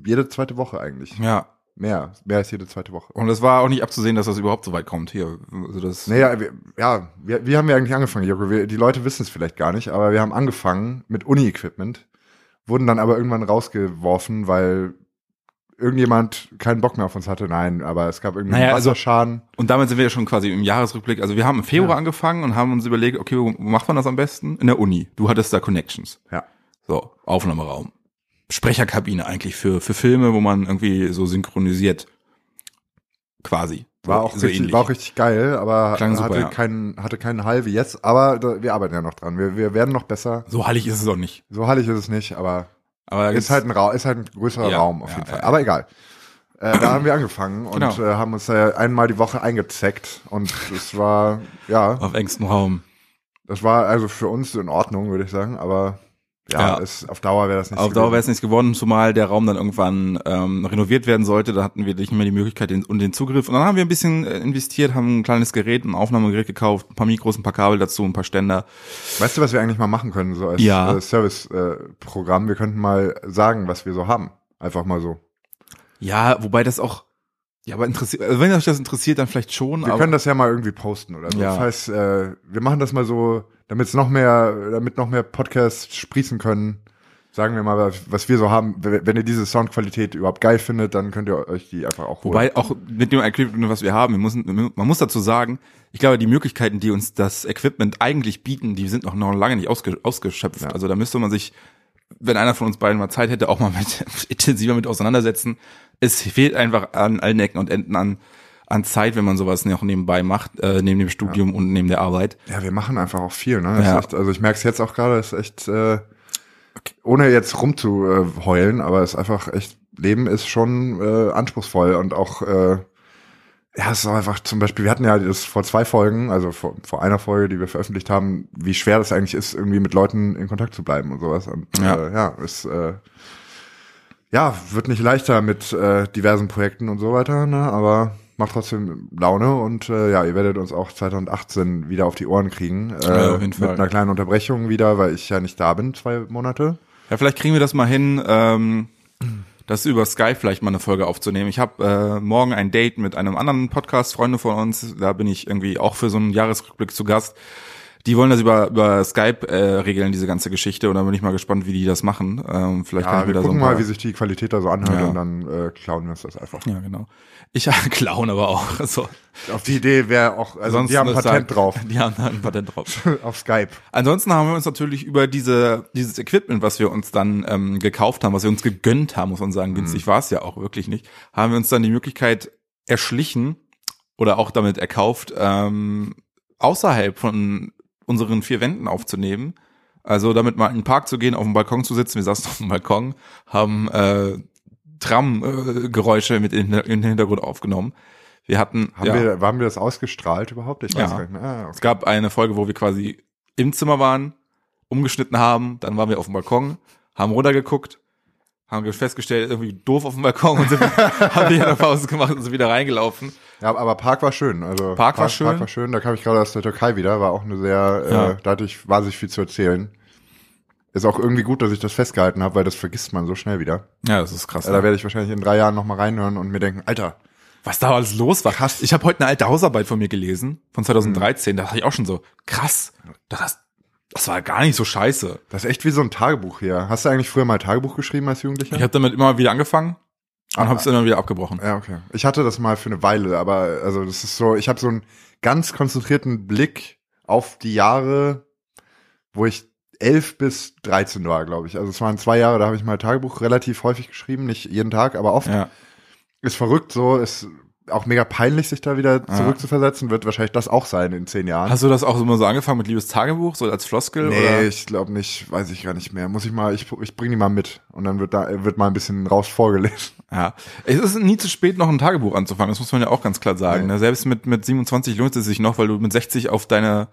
jede zweite Woche eigentlich.
ja.
Mehr, mehr als jede zweite Woche.
Und es war auch nicht abzusehen, dass das überhaupt so weit kommt hier. Also das,
Naja, wir, ja, wir, wie haben wir eigentlich angefangen, Joko? Wir, die Leute wissen es vielleicht gar nicht, aber wir haben angefangen mit Uni-Equipment, wurden dann aber irgendwann rausgeworfen, weil irgendjemand keinen Bock mehr auf uns hatte. Nein, aber es gab irgendwie
Naja, also-
Wasserschaden.
Und damit sind wir ja schon quasi im Jahresrückblick. Also wir haben im Februar
Ja.
angefangen und haben uns überlegt, okay, wo macht man das am besten? In der Uni. Du hattest da Connections.
Ja.
So, Aufnahmeraum. Sprecherkabine eigentlich für, für Filme, wo man irgendwie so synchronisiert. Quasi.
War auch,
So
richtig,
ähnlich.
war auch richtig geil, aber
Klang super,
hatte,
ja.
keinen, hatte keinen Hall wie jetzt. Aber da, wir arbeiten ja noch dran. Wir, wir werden noch besser.
So hallig ist es auch nicht.
So hallig ist es nicht, aber
Aber
ist halt ein, ist halt ein größerer
Ja,
Raum auf
ja,
jeden
ja,
Fall.
ja.
Aber egal. Äh, da haben wir angefangen und
Genau.
äh, haben uns äh, einmal die Woche eingezeckt und es war, ja,
auf engstem Raum.
das war also für uns in Ordnung, würde ich sagen, aber ja,
Ja.
Es, auf Dauer wäre das nicht
Auf Dauer wäre es nichts geworden, zumal der Raum dann irgendwann ähm, renoviert werden sollte. Da hatten wir nicht mehr die Möglichkeit den, und den Zugriff. Und dann haben wir ein bisschen äh, investiert, haben ein kleines Gerät, ein Aufnahmegerät gekauft, ein paar Mikros, ein paar Kabel dazu, ein paar Ständer.
Weißt du, was wir eigentlich mal machen können, so als
Ja.
äh, Service-Programm? wir könnten mal sagen, was wir so haben. Einfach mal so.
Ja, wobei das auch, ja, aber interessiert, also wenn euch das interessiert, dann vielleicht schon.
Wir können das ja mal irgendwie posten oder so.
Ja.
Falls, äh, wir machen das mal so, damit es noch mehr, damit noch mehr Podcasts sprießen können. Sagen wir mal, was- wir so haben. Wenn wenn ihr diese Soundqualität überhaupt geil findet, dann könnt ihr euch die einfach auch holen.
Wobei auch mit dem Equipment, was wir haben, wir müssen, man muss dazu sagen, ich glaube, die Möglichkeiten, die uns das Equipment eigentlich bieten, die sind noch, noch lange nicht ausge, ausgeschöpft.
Ja.
Also da müsste man sich, wenn einer von uns beiden mal Zeit hätte, auch mal mit intensiver mit auseinandersetzen. Es fehlt einfach an allen Ecken und Enden an, an Zeit, wenn man sowas noch nebenbei macht, äh, neben dem Studium und neben der Arbeit.
Ja, wir machen einfach auch viel, ne?
Ja.
echt, also ich merke es jetzt auch gerade, ist echt, äh, ohne jetzt rumzuheulen, aber es ist einfach echt, Leben ist schon äh, anspruchsvoll und auch, äh, ja, es ist einfach zum Beispiel, wir hatten ja das vor zwei Folgen, also vor, vor einer Folge, die wir veröffentlicht haben, wie schwer das eigentlich ist, irgendwie mit Leuten in Kontakt zu bleiben und sowas. Und
Ja.
äh, ja, es äh, ja, wird nicht leichter mit äh, diversen Projekten und so weiter, ne? aber macht trotzdem Laune und äh, ja, ihr werdet uns auch 2018 wieder auf die Ohren kriegen. Äh,
Ja, auf jeden
mit
Fall.
einer kleinen Unterbrechung wieder, weil ich ja nicht da bin, zwei Monate.
Ja, vielleicht kriegen wir das mal hin, ähm, das über Skype vielleicht mal eine Folge aufzunehmen. Ich habe äh, morgen ein Date mit einem anderen Podcast, Freunde von uns. Da bin ich irgendwie auch für so einen Jahresrückblick zu Gast. Die wollen das über, über Skype äh, regeln, diese ganze Geschichte. Und da bin ich mal gespannt, wie die das machen. Ähm, vielleicht kann
Ja,
ich
wir
da so
gucken
paar,
mal, wie sich die Qualität da so anhört
Ja.
und dann äh, klauen wir uns das einfach.
Ja, genau. Ich klauen aber auch. So.
Auf die Idee wäre auch, also
Ansonsten
die haben ein Patent
da-
drauf.
Die haben da ein Patent drauf.
auf Skype.
Ansonsten haben wir uns natürlich über diese, dieses Equipment, was wir uns dann ähm, gekauft haben, was wir uns gegönnt haben, muss man sagen, günstig war es ja auch wirklich nicht, haben wir uns dann die Möglichkeit erschlichen oder auch damit erkauft, ähm, außerhalb von unseren vier Wänden aufzunehmen. Also damit mal in den Park zu gehen, auf dem Balkon zu sitzen. Wir saßen auf dem Balkon, haben äh, Tram-Geräusche mit in, in den Hintergrund aufgenommen. Wir hatten
Haben,
ja,
wir, haben wir das ausgestrahlt überhaupt? Ich weiß
Ja.
gar nicht mehr. Ah,
es
okay.
gab eine Folge, wo wir quasi im Zimmer waren, umgeschnitten haben, dann waren wir auf dem Balkon, haben runtergeguckt, haben festgestellt, irgendwie doof auf dem Balkon und sind, haben wieder eine Pause gemacht und sind wieder reingelaufen.
Ja, aber Park war schön. Also
Park war schön.
Park war schön. Da kam ich gerade aus der Türkei wieder. War auch eine sehr,
Ja.
äh, da hatte ich wahnsinnig viel zu erzählen. Ist auch irgendwie gut, dass ich das festgehalten habe, weil das vergisst man so schnell wieder.
Ja, das ist krass.
Da werde ich wahrscheinlich in drei Jahren nochmal reinhören und mir denken, Alter,
Was da alles los war.
Krass.
Ich habe heute eine alte Hausarbeit von mir gelesen, von 2013. Da dachte ich auch schon so, krass, das, das war gar nicht so scheiße.
das ist echt wie so ein Tagebuch hier. Hast du eigentlich früher mal Tagebuch geschrieben als Jugendlicher?
Ich habe damit immer wieder angefangen und
Ah.
habe es immer wieder abgebrochen.
Ja, okay. Ich hatte das mal für eine Weile, aber also das ist so, ich habe so einen ganz konzentrierten Blick auf die Jahre, wo ich elf bis 13 war, glaube ich. Also es waren zwei Jahre, da habe ich mal Tagebuch relativ häufig geschrieben, nicht jeden Tag, aber oft.
Ja.
Ist verrückt so, ist auch mega peinlich, sich da wieder
Ja.
zurückzuversetzen, wird wahrscheinlich das auch sein in zehn Jahren.
Hast du das auch immer so angefangen mit Liebes Tagebuch, so als Floskel?
nee,
oder?
ich glaube nicht, weiß ich gar nicht mehr. Muss ich mal, ich, ich bring die mal mit und dann wird da wird mal ein bisschen raus vorgelesen.
Ja, es ist nie zu spät, noch ein Tagebuch anzufangen. Das muss man ja auch ganz klar sagen.
Nee.
Ne? Selbst mit mit 27 lohnt es sich noch, weil du mit 60 auf deine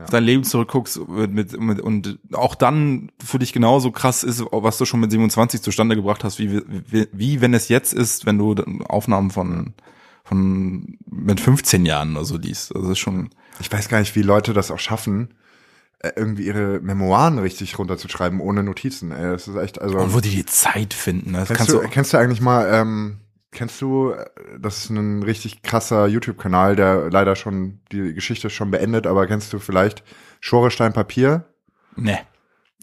auf dein Leben zurückguckst mit, mit, mit, und auch dann für dich genauso krass ist, was du schon mit 27 zustande gebracht hast, wie, wie, wie wenn es jetzt ist, wenn du Aufnahmen von von mit 15 Jahren oder so liest. Also das ist schon
Ich weiß gar nicht, wie Leute das auch schaffen, äh, irgendwie ihre Memoiren richtig runterzuschreiben ohne Notizen. Ey, das ist echt, also.
und wo die die Zeit finden. ne? Das
kennst,
kannst
du,
du,
kennst du eigentlich mal, ähm, kennst du, äh, das ist ein richtig krasser YouTube-Kanal, der leider schon, die Geschichte ist schon beendet, aber kennst du vielleicht Schorestein Papier?
ne.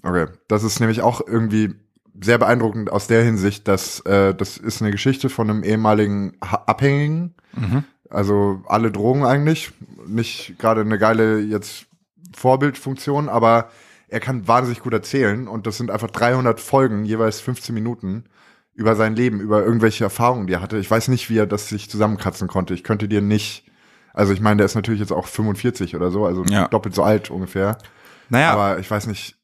Okay, das ist nämlich auch irgendwie sehr beeindruckend aus der Hinsicht, dass äh, das ist eine Geschichte von einem ehemaligen Abhängigen,
Mhm.
also alle Drogen eigentlich, nicht gerade eine geile jetzt Vorbildfunktion, aber er kann wahnsinnig gut erzählen und das sind einfach 300 Folgen, jeweils 15 Minuten über sein Leben, über irgendwelche Erfahrungen, die er hatte. Ich weiß nicht, wie er das sich zusammenkratzen konnte. Ich könnte dir nicht, also ich meine, der ist natürlich jetzt auch 45 oder so, also
Ja.
doppelt so alt ungefähr,
Naja,
aber ich weiß nicht,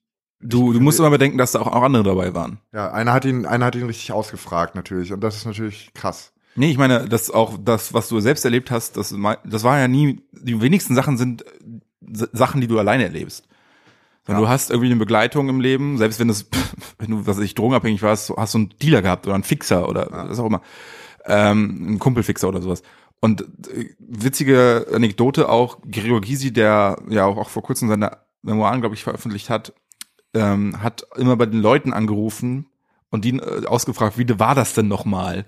du, du musst immer bedenken, dass da auch auch andere dabei waren.
Ja, einer hat ihn, einer hat ihn richtig ausgefragt natürlich und das ist natürlich krass.
Nee, ich meine, das auch das, was du selbst erlebt hast, das, das war ja nie, die wenigsten Sachen sind äh, Sachen, die du alleine erlebst. Wenn
Ja.
du hast irgendwie eine Begleitung im Leben, selbst wenn das, wenn du, was weiß ich, drogenabhängig warst, hast du einen Dealer gehabt oder einen Fixer oder was auch immer, ähm, einen Kumpelfixer oder sowas. Und äh, witzige Anekdote auch, Gregor Gysi, der ja auch, auch vor kurzem seine Memoiren, glaube ich, veröffentlicht hat, ähm, hat immer bei den Leuten angerufen und die äh, ausgefragt, wie war das denn nochmal?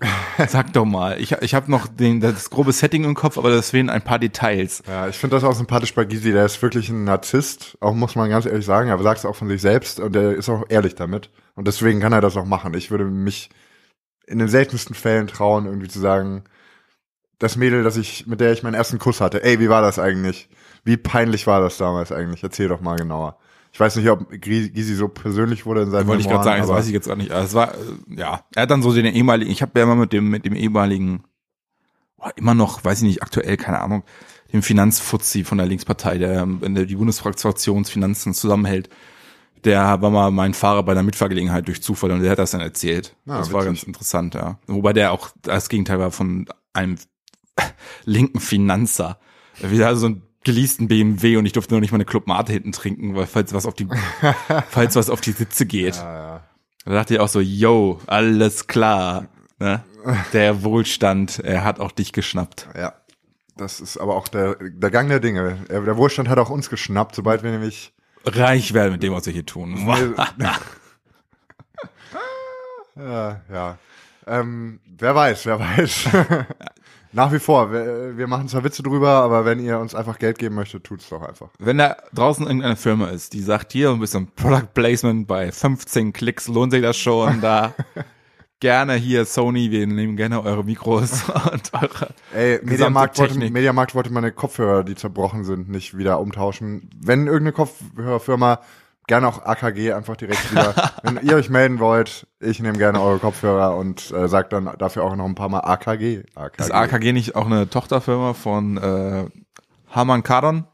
Sag doch mal. Ich, ich habe noch den, das grobe Setting im Kopf, aber das fehlen ein paar Details.
Ja, ich finde das auch sympathisch bei Gysi, der ist wirklich ein Narzisst, auch muss man ganz ehrlich sagen, aber sagt es auch von sich selbst und der ist auch ehrlich damit und deswegen kann er das auch machen. Ich würde mich in den seltensten Fällen trauen, irgendwie zu sagen, das Mädel, das ich, mit der ich meinen ersten Kuss hatte, ey, wie war das eigentlich? Wie peinlich war das damals eigentlich? Erzähl doch mal genauer. Ich weiß nicht, ob Gysi so persönlich wurde in seinem
Wollte ich gerade sagen, das weiß ich jetzt gar nicht. Aber Es war, ja, er hat dann so den ehemaligen, ich habe ja immer mit dem, mit dem ehemaligen, oh, immer noch, weiß ich nicht, aktuell, keine Ahnung, dem Finanzfuzzi von der Linkspartei, der, der die Bundesfraktionsfinanzen zusammenhält. Der war mal mein Fahrer bei einer Mitfahrgelegenheit durch Zufall und der hat das dann erzählt.
Ah,
das war
witzig.
ganz interessant, ja. Wobei der auch das Gegenteil war von einem linken Finanzer. Wieder also so ein geleasten BMW und ich durfte noch nicht mal eine Club Mate hinten trinken, weil falls was auf die, falls was auf die Sitze geht.
Ja, ja.
Da dachte ich auch so, yo, alles klar. Ne? Der Wohlstand, er hat auch dich geschnappt.
Ja, das ist aber auch der, der Gang der Dinge. Er- Der Wohlstand hat auch uns geschnappt, sobald wir nämlich
Reich werden mit dem, was wir hier tun.
Ja, ja. Ähm, wer weiß, wer weiß. Nach wie vor, wir, wir machen zwar Witze drüber, aber wenn ihr uns einfach Geld geben möchtet, tut's doch einfach.
Wenn da draußen irgendeine Firma ist, die sagt, hier ein bisschen Product Placement bei 15 Klicks lohnt sich das schon, da gerne hier Sony, wir nehmen gerne eure Mikros und eure
Ey, Mediamarkt wollte. Mediamarkt wollte meine Kopfhörer, die zerbrochen sind, nicht wieder umtauschen. Wenn irgendeine Kopfhörerfirma, gerne auch AKG einfach direkt wieder. wenn ihr euch melden wollt, ich nehme gerne eure Kopfhörer und äh, sagt dann dafür auch noch ein paar Mal AKG. AKG.
Ist AKG nicht auch eine Tochterfirma von äh, Harman Kardon?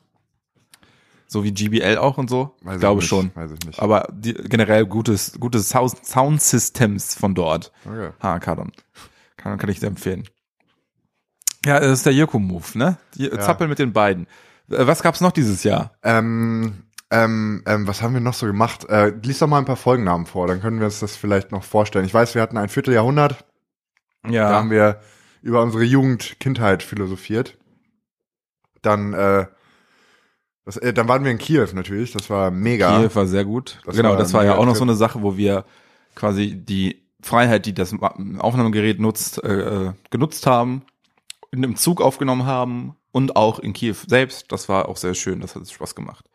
So wie GBL auch und so?
Weiß
ich glaube
nicht,
schon.
Weiß ich nicht.
Aber die, generell gutes, gutes Sound, Sound Systems von dort.
Okay.
Harman Kardon. Kann, kann ich sehr empfehlen. Ja, das ist der Joko-Move, ne? Die Zappel mit den beiden. Äh, Was gab's noch dieses Jahr?
Ähm, ähm, ähm, was haben wir noch so gemacht? Äh, lies doch mal ein paar Folgennamen vor, dann können wir uns das vielleicht noch vorstellen. Ich weiß, wir hatten ein Vierteljahrhundert,
Ja.
da haben wir über unsere Jugend, Kindheit philosophiert. Dann, äh, das, äh, dann waren wir in Kiew natürlich, das war mega.
Kiew war sehr gut.
Das
genau,
war
das war ja auch noch so eine Sache, wo wir quasi die Freiheit, die das Aufnahmegerät nutzt, äh, genutzt haben, in einem Zug aufgenommen haben und auch in Kiew selbst. Das war auch sehr schön, das hat Spaß gemacht.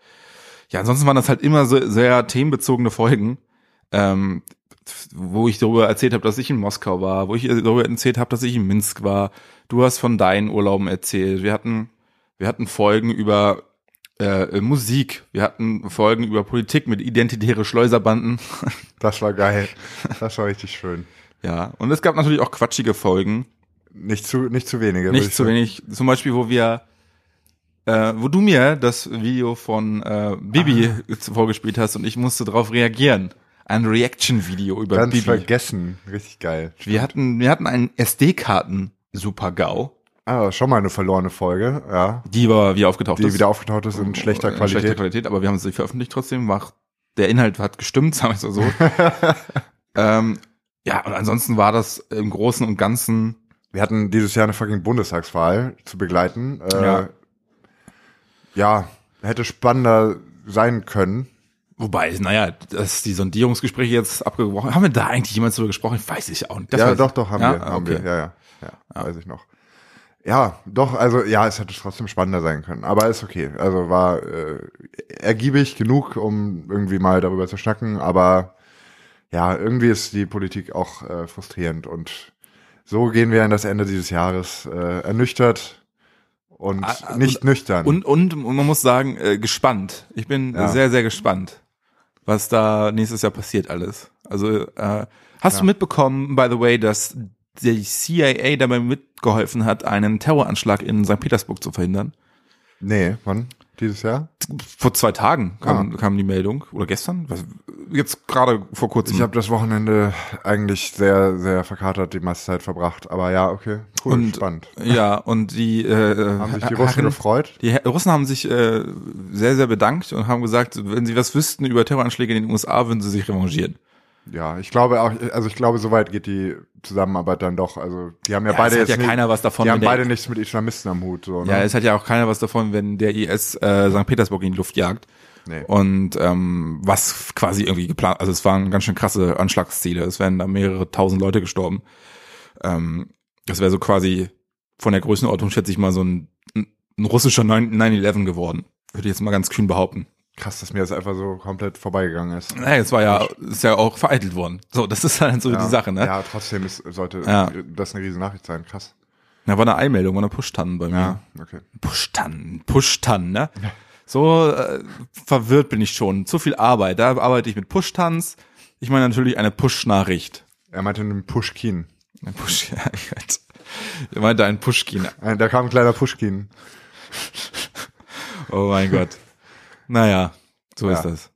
Ja, ansonsten waren das halt immer so sehr themenbezogene Folgen, ähm, wo ich darüber erzählt habe, dass ich in Moskau war, wo ich darüber erzählt habe, dass ich in Minsk war. Du hast von deinen Urlauben erzählt. Wir hatten, wir hatten Folgen über äh, Musik. Wir hatten Folgen über Politik mit identitäre Schleuserbanden.
Das war geil. Das war richtig schön.
ja, und es gab natürlich auch quatschige Folgen.
Nicht zu, nicht zu wenige.
Nicht
ich
zu
sagen.
wenig. Zum Beispiel, wo wir, äh, wo du mir das Video von äh, Bibi
Ah.
vorgespielt hast und ich musste darauf reagieren. Ein Reaction-Video über
Ganz
Bibi.
vergessen. Richtig geil.
Wir hatten, wir hatten einen SD-Karten-Super-GAU,
Ah, schon mal eine verlorene Folge, ja.
die war wieder aufgetaucht
Die
ist.
wieder aufgetaucht ist in schlechter
In
Qualität.
schlechter Qualität, aber wir haben sie veröffentlicht trotzdem. War, der Inhalt hat gestimmt, sagen wir es so. ähm, ja, und ansonsten war das im Großen und Ganzen
Wir hatten dieses Jahr eine fucking Bundestagswahl zu begleiten. Äh,
Ja.
Ja. ja, hätte spannender sein können.
Wobei, naja, dass die Sondierungsgespräche jetzt abgebrochen haben wir da eigentlich jemals drüber gesprochen? Weiß ich auch nicht. Das
ja, doch,
ich.
doch, haben
ja?
wir, haben
okay.
wir. Ja, ja, ja, weiß ich noch. Ja, doch, also ja, es hätte trotzdem spannender sein können, aber ist okay. Also war äh, ergiebig genug, um irgendwie mal darüber zu schnacken, aber ja, irgendwie ist die Politik auch äh, frustrierend und so gehen wir in das Ende dieses Jahres äh, ernüchtert und
Ah, ah,
nicht nüchtern.
Und, und man muss sagen, äh, gespannt. Ich bin
Ja.
sehr, sehr gespannt, was da nächstes Jahr passiert alles. Also, äh, hast du mitbekommen, by the way, dass die CIA dabei mitgeholfen hat, einen Terroranschlag in St. Petersburg zu verhindern?
nee, wann? Dieses Jahr?
Vor zwei Tagen kam,
Ah.
kam die Meldung. Oder gestern? Was, jetzt gerade vor kurzem.
Ich habe das Wochenende eigentlich sehr, sehr verkatert die meiste Zeit verbracht. Aber ja, okay, cool,
Und-
spannend.
ja, und die, äh,
Haben sich die Russen
Herren-
gefreut?
Die Russen haben sich äh, sehr, sehr bedankt und haben gesagt, wenn sie was wüssten über Terroranschläge in den USA, würden sie sich revanchieren.
Ja, ich glaube auch, also ich glaube, soweit geht die Zusammenarbeit dann doch. Also die haben ja,
Ja,
beide jetzt
ja
nicht,
keiner was davon,
Die haben beide nichts mit Islamisten am Hut. So, ne?
Ja, es hat ja auch keiner was davon, wenn der IS äh, St. Petersburg in die Luft jagt.
nee.
Und ähm, was quasi irgendwie geplant, also es waren ganz schön krasse Anschlagsziele. Es wären da mehrere tausend Leute gestorben. Ähm, das wäre so quasi von der Größenordnung, schätze ich mal, so ein, ein russischer 9 9-11 geworden. Würde ich jetzt mal ganz kühn behaupten.
Krass, dass mir das einfach so komplett vorbeigegangen ist.
Naja, es war ja, ist ja auch vereitelt worden. So, das ist halt so
ja.
die Sache, ne?
Ja, trotzdem ist, sollte
Ja.
das eine riesen Nachricht sein. Krass.
Da war eine Eilmeldung, war eine Push-Tannen bei mir.
Ja, okay.
Push-Tannen, Push-Tannen, ne? So äh, verwirrt bin ich schon. Zu viel Arbeit. Da arbeite ich mit Push-Tans. Ich meine natürlich eine Push-Nachricht.
Er meinte einen Pushkin.
Ein Push, ja. Ich meinte ein Pushkin.
Äh, Da kam ein kleiner Pushkin.
Oh mein Gott. Naja, so
Ja.
ist das.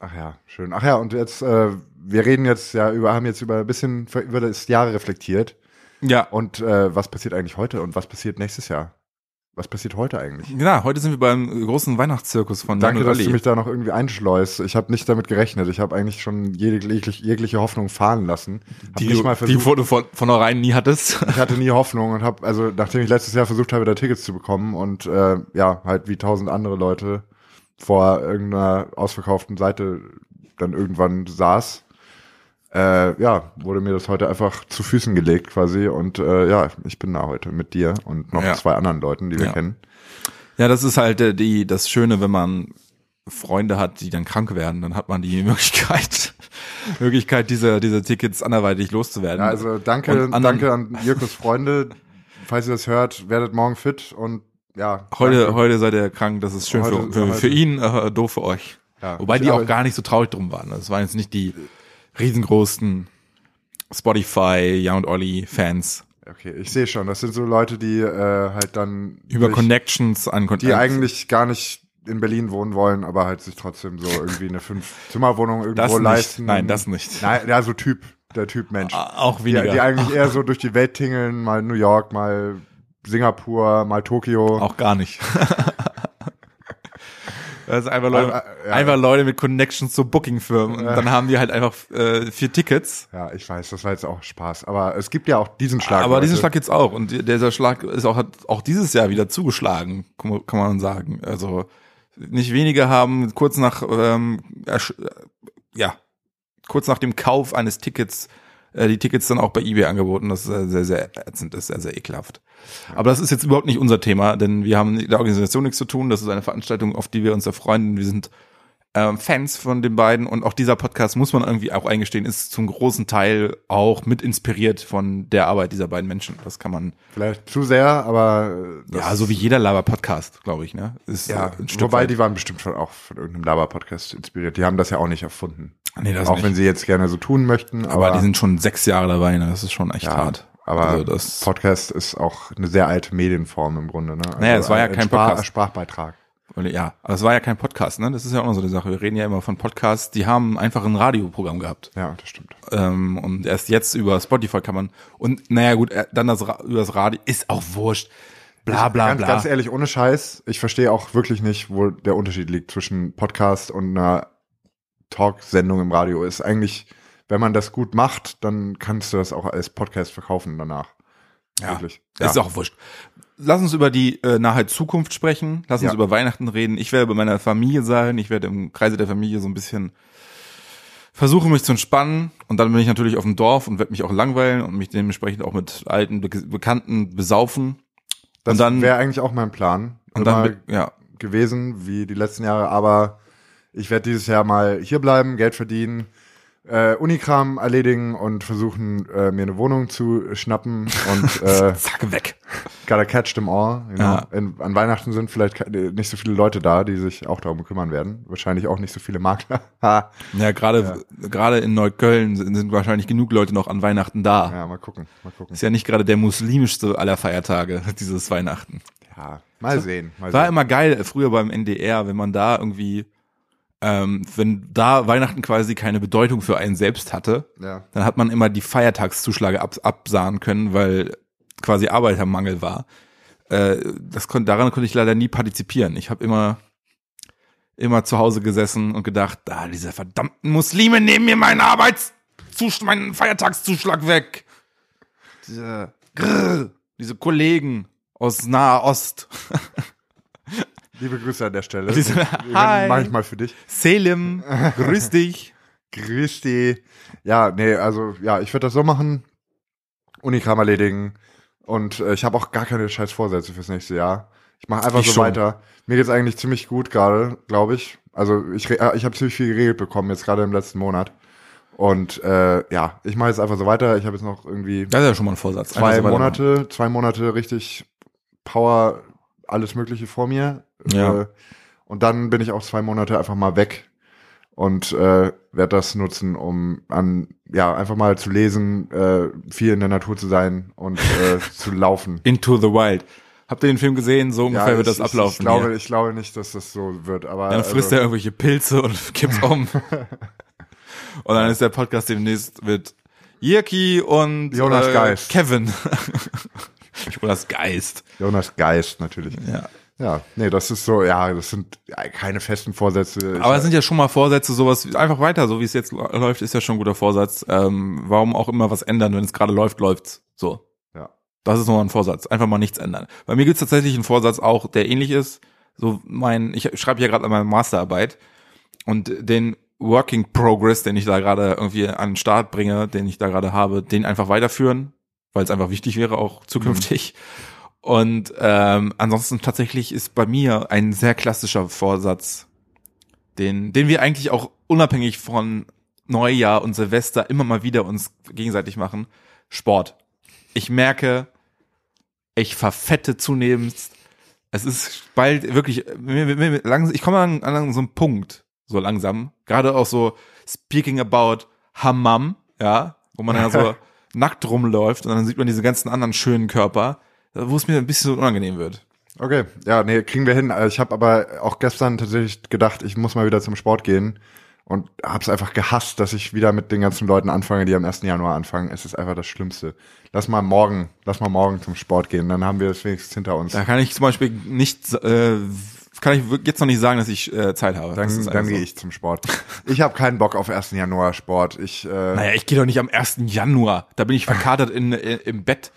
Ach ja, schön. Ach ja, und jetzt, äh, wir reden jetzt ja über, haben jetzt über ein bisschen über das Jahr reflektiert.
Ja,
Und äh, was passiert eigentlich heute und was passiert nächstes Jahr? Was passiert heute eigentlich?
ja, heute sind wir beim großen Weihnachtszirkus von
Danke,
Jan
dass du
Olli.
mich da noch irgendwie einschleust. Ich habe nicht damit gerechnet. Ich habe eigentlich schon jegliche, jegliche Hoffnung fahren lassen. Hab
die,
nicht mal
du- die
versucht.
du von, von vornherein nie hattest.
ich hatte nie Hoffnung und habe, also nachdem ich letztes Jahr versucht habe, da Tickets zu bekommen und äh, ja, halt wie tausend andere Leute vor irgendeiner ausverkauften Seite dann irgendwann saß, äh, ja, wurde mir das heute einfach zu Füßen gelegt quasi und äh, ja, ich bin da heute mit dir und noch
Ja.
zwei anderen Leuten, die wir
Ja.
kennen.
Ja, das ist halt äh, die, das Schöne, wenn man Freunde hat, die dann krank werden, dann hat man die Möglichkeit, Möglichkeit, diese, diese Tickets anderweitig loszuwerden.
Ja, also danke, danke an Jirkos Freunde. Falls ihr das hört, werdet morgen fit und ja.
Heute,
danke.
heute seid ihr krank, das ist schön
Heute-
für, für, für ihn, äh, doof für euch.
Ja,
Wobei die auch gar nicht so traurig drum waren. Das waren jetzt nicht die riesengroßen Spotify, Ja und Olli Fans.
Okay, ich sehe schon. Das sind so Leute, die äh, halt dann
Über
sich,
Connections an Kon-
die eigentlich gar nicht in Berlin wohnen wollen, aber halt sich trotzdem so irgendwie eine Fünf-Zimmer-Wohnung irgendwo
das nicht.
leisten.
Nein, das nicht.
Nein, ja, so Typ, der Typ Mensch.
Auch
Die,
weniger.
die eigentlich eher so durch die Welt tingeln, mal New York, mal Singapur, mal Tokio.
Auch gar nicht. Das ist einfach Leute,
Äh, äh, ja.
einfach Leute mit Connections zu Bookingfirmen. Und dann haben die halt einfach äh, vier Tickets.
Ja, ich weiß, das war jetzt auch Spaß. Aber es gibt ja auch diesen Schlag.
Aber diesen
Leute.
Schlag gibt's auch. Und die- dieser Schlag ist auch, hat auch dieses Jahr wieder zugeschlagen, kann man- sagen. Also nicht wenige haben kurz nach, ähm, äh, ja, kurz nach dem Kauf eines Tickets äh, die Tickets dann auch bei eBay angeboten. Das ist sehr, sehr, ätzend, das ist sehr, sehr ekelhaft. Aber das ist jetzt überhaupt nicht unser Thema, denn wir haben mit der Organisation nichts zu tun. Das ist eine Veranstaltung, auf die wir uns erfreuen. Wir sind ähm, Fans von den beiden und auch dieser Podcast, muss man irgendwie auch eingestehen, ist zum großen Teil auch mit inspiriert von der Arbeit dieser beiden Menschen. Das kann man,
Vielleicht zu sehr, aber äh,
ja, so wie jeder Laber-Podcast, glaube ich, ne? Ist
ja,
ein Stück
wobei
weit.
die waren bestimmt schon auch von irgendeinem Laber-Podcast inspiriert. Die haben das ja auch nicht erfunden.
Nee, das
auch
nicht.
wenn sie jetzt gerne so tun möchten.
aber,
Aber,
die sind schon sechs Jahre dabei, ne? Das ist schon echt
ja,
hart.
aber
also das,
Podcast ist auch eine sehr alte Medienform im Grunde. Ne? Also
Naja, es war ja
ein
kein
Sprach,
Podcast.
Sprachbeitrag.
Ja, aber es war ja kein Podcast, ne? Das ist ja auch noch so eine Sache. Wir reden ja immer von Podcasts, die haben einfach ein Radioprogramm gehabt.
Ja, das stimmt.
Ähm, und erst jetzt über Spotify kann man, und naja gut, äh, dann das über das Radio, ist auch wurscht. Bla bla
ganz,
bla.
ganz ehrlich, ohne Scheiß, ich verstehe auch wirklich nicht, wo der Unterschied liegt zwischen Podcast und einer Talksendung im Radio. Ist eigentlich, wenn man das gut macht, dann kannst du das auch als Podcast verkaufen danach.
Ja,
Wirklich.
Ist auch wurscht. Lass uns über die äh, nahe Zukunft sprechen. Lass uns
Ja.
über Weihnachten reden. Ich werde bei meiner Familie sein. Ich werde im Kreise der Familie so ein bisschen versuchen, mich zu entspannen. Und dann bin ich natürlich auf dem Dorf und werde mich auch langweilen und mich dementsprechend auch mit alten Be Bekannten besaufen.
Das
dann-
wäre eigentlich auch mein Plan.
Und dann,
Immer
mit, ja,
gewesen, wie die letzten Jahre, aber ich werde dieses Jahr mal hier bleiben, Geld verdienen, äh, Unikram erledigen und versuchen, äh, mir eine Wohnung zu schnappen und äh,
zack, weg.
gotta catch them all. You know?
Ja.
In, an Weihnachten sind vielleicht nicht so viele Leute da, die sich auch darum kümmern werden. Wahrscheinlich auch nicht so viele Makler.
Ja, gerade gerade in Neukölln sind, sind wahrscheinlich genug Leute noch an Weihnachten da.
ja, mal gucken, mal gucken.
Ist ja nicht gerade der muslimischste aller Feiertage, dieses Weihnachten.
Ja, mal sehen. Mal
War
sehen.
immer geil, früher beim NDR, wenn man da irgendwie, ähm, wenn da Weihnachten quasi keine Bedeutung für einen selbst hatte,
Ja.
dann hat man immer die Feiertagszuschläge ab, absahen können, weil quasi Arbeitermangel war. Äh, das kon daran konnte ich leider nie partizipieren. Ich habe immer immer zu Hause gesessen und gedacht, da diese verdammten Muslime nehmen mir meinen Arbeitszuschlag, meinen Feiertagszuschlag weg. Diese, grrr, diese Kollegen aus Nahe Ost.
Liebe Grüße an der Stelle.
Hi.
Mach ich mal für dich.
Selim, grüß dich.
Grüß dich. Ja, nee, also ja, ich würde das so machen. Unikram erledigen. Und äh, ich habe auch gar keine scheiß Vorsätze fürs nächste Jahr. Ich mache einfach
Ich
so
schon.
weiter. Mir geht's eigentlich ziemlich gut gerade, glaube ich. Also ich, äh, ich habe ziemlich viel geregelt bekommen, jetzt gerade im letzten Monat. Und äh, ja, ich mache jetzt einfach so weiter. Ich habe jetzt noch irgendwie
Das ist ja schon mal ein Vorsatz.
zwei
so.
Monate, zwei Monate richtig Power, alles Mögliche vor mir.
Ja.
Äh, und dann bin ich auch zwei Monate einfach mal weg und äh, werde das nutzen, um an ja einfach mal zu lesen, äh, viel in der Natur zu sein und äh, zu laufen.
Into the Wild. Habt ihr den Film gesehen? So ungefähr
Ja,
wird das
ich,
ablaufen.
Ich, glaube,
hier.
ich glaube nicht, dass das so wird, aber
Dann frisst
also,
er irgendwelche Pilze und kippt um. und dann ist der Podcast demnächst mit Jirki und
Jonas
äh,
Geist.
Kevin. Jonas Geist.
Jonas Geist natürlich.
Ja.
Ja, nee, das ist so, ja, das sind keine festen Vorsätze.
Aber es sind ja schon mal Vorsätze, sowas einfach weiter, so wie es jetzt läuft, ist ja schon ein guter Vorsatz. Ähm, warum auch immer was ändern, wenn es gerade läuft, läuft's. So.
Ja.
Das ist nochmal ein Vorsatz. Einfach mal nichts ändern. Bei mir gibt's tatsächlich einen Vorsatz auch, der ähnlich ist. So mein, ich schreibe ja gerade an meiner Masterarbeit und den Working Progress, den ich da gerade irgendwie an den Start bringe, den ich da gerade habe, den einfach weiterführen, weil es einfach wichtig wäre, auch zukünftig. Und ähm, ansonsten tatsächlich ist bei mir ein sehr klassischer Vorsatz, den, den wir eigentlich auch unabhängig von Neujahr und Silvester immer mal wieder uns gegenseitig machen. Sport. Ich merke, ich verfette zunehmend. Es ist bald wirklich, ich komme an, an so einen Punkt, so langsam. Gerade auch so speaking about Hammam, ja, wo man ja so nackt rumläuft und dann sieht man diese ganzen anderen schönen Körper, wo es mir ein bisschen so unangenehm wird.
Okay, ja, nee, kriegen wir hin. Äh, Ich habe aber auch gestern tatsächlich gedacht, ich muss mal wieder zum Sport gehen und hab's einfach gehasst, dass ich wieder mit den ganzen Leuten anfange, die am 1. Januar anfangen. Es ist einfach das Schlimmste. Lass mal morgen, lass mal morgen zum Sport gehen, dann haben wir es wenigstens hinter uns.
Da kann ich zum Beispiel nicht, äh, kann ich jetzt noch nicht sagen, dass ich äh, Zeit habe.
Dann, dann
einfach
gehe
so.
ich zum Sport. Ich habe keinen Bock auf 1. Januar Sport. Ich, äh,
Naja, ich gehe doch nicht am 1. Januar. Da bin ich verkatert in, in, im Bett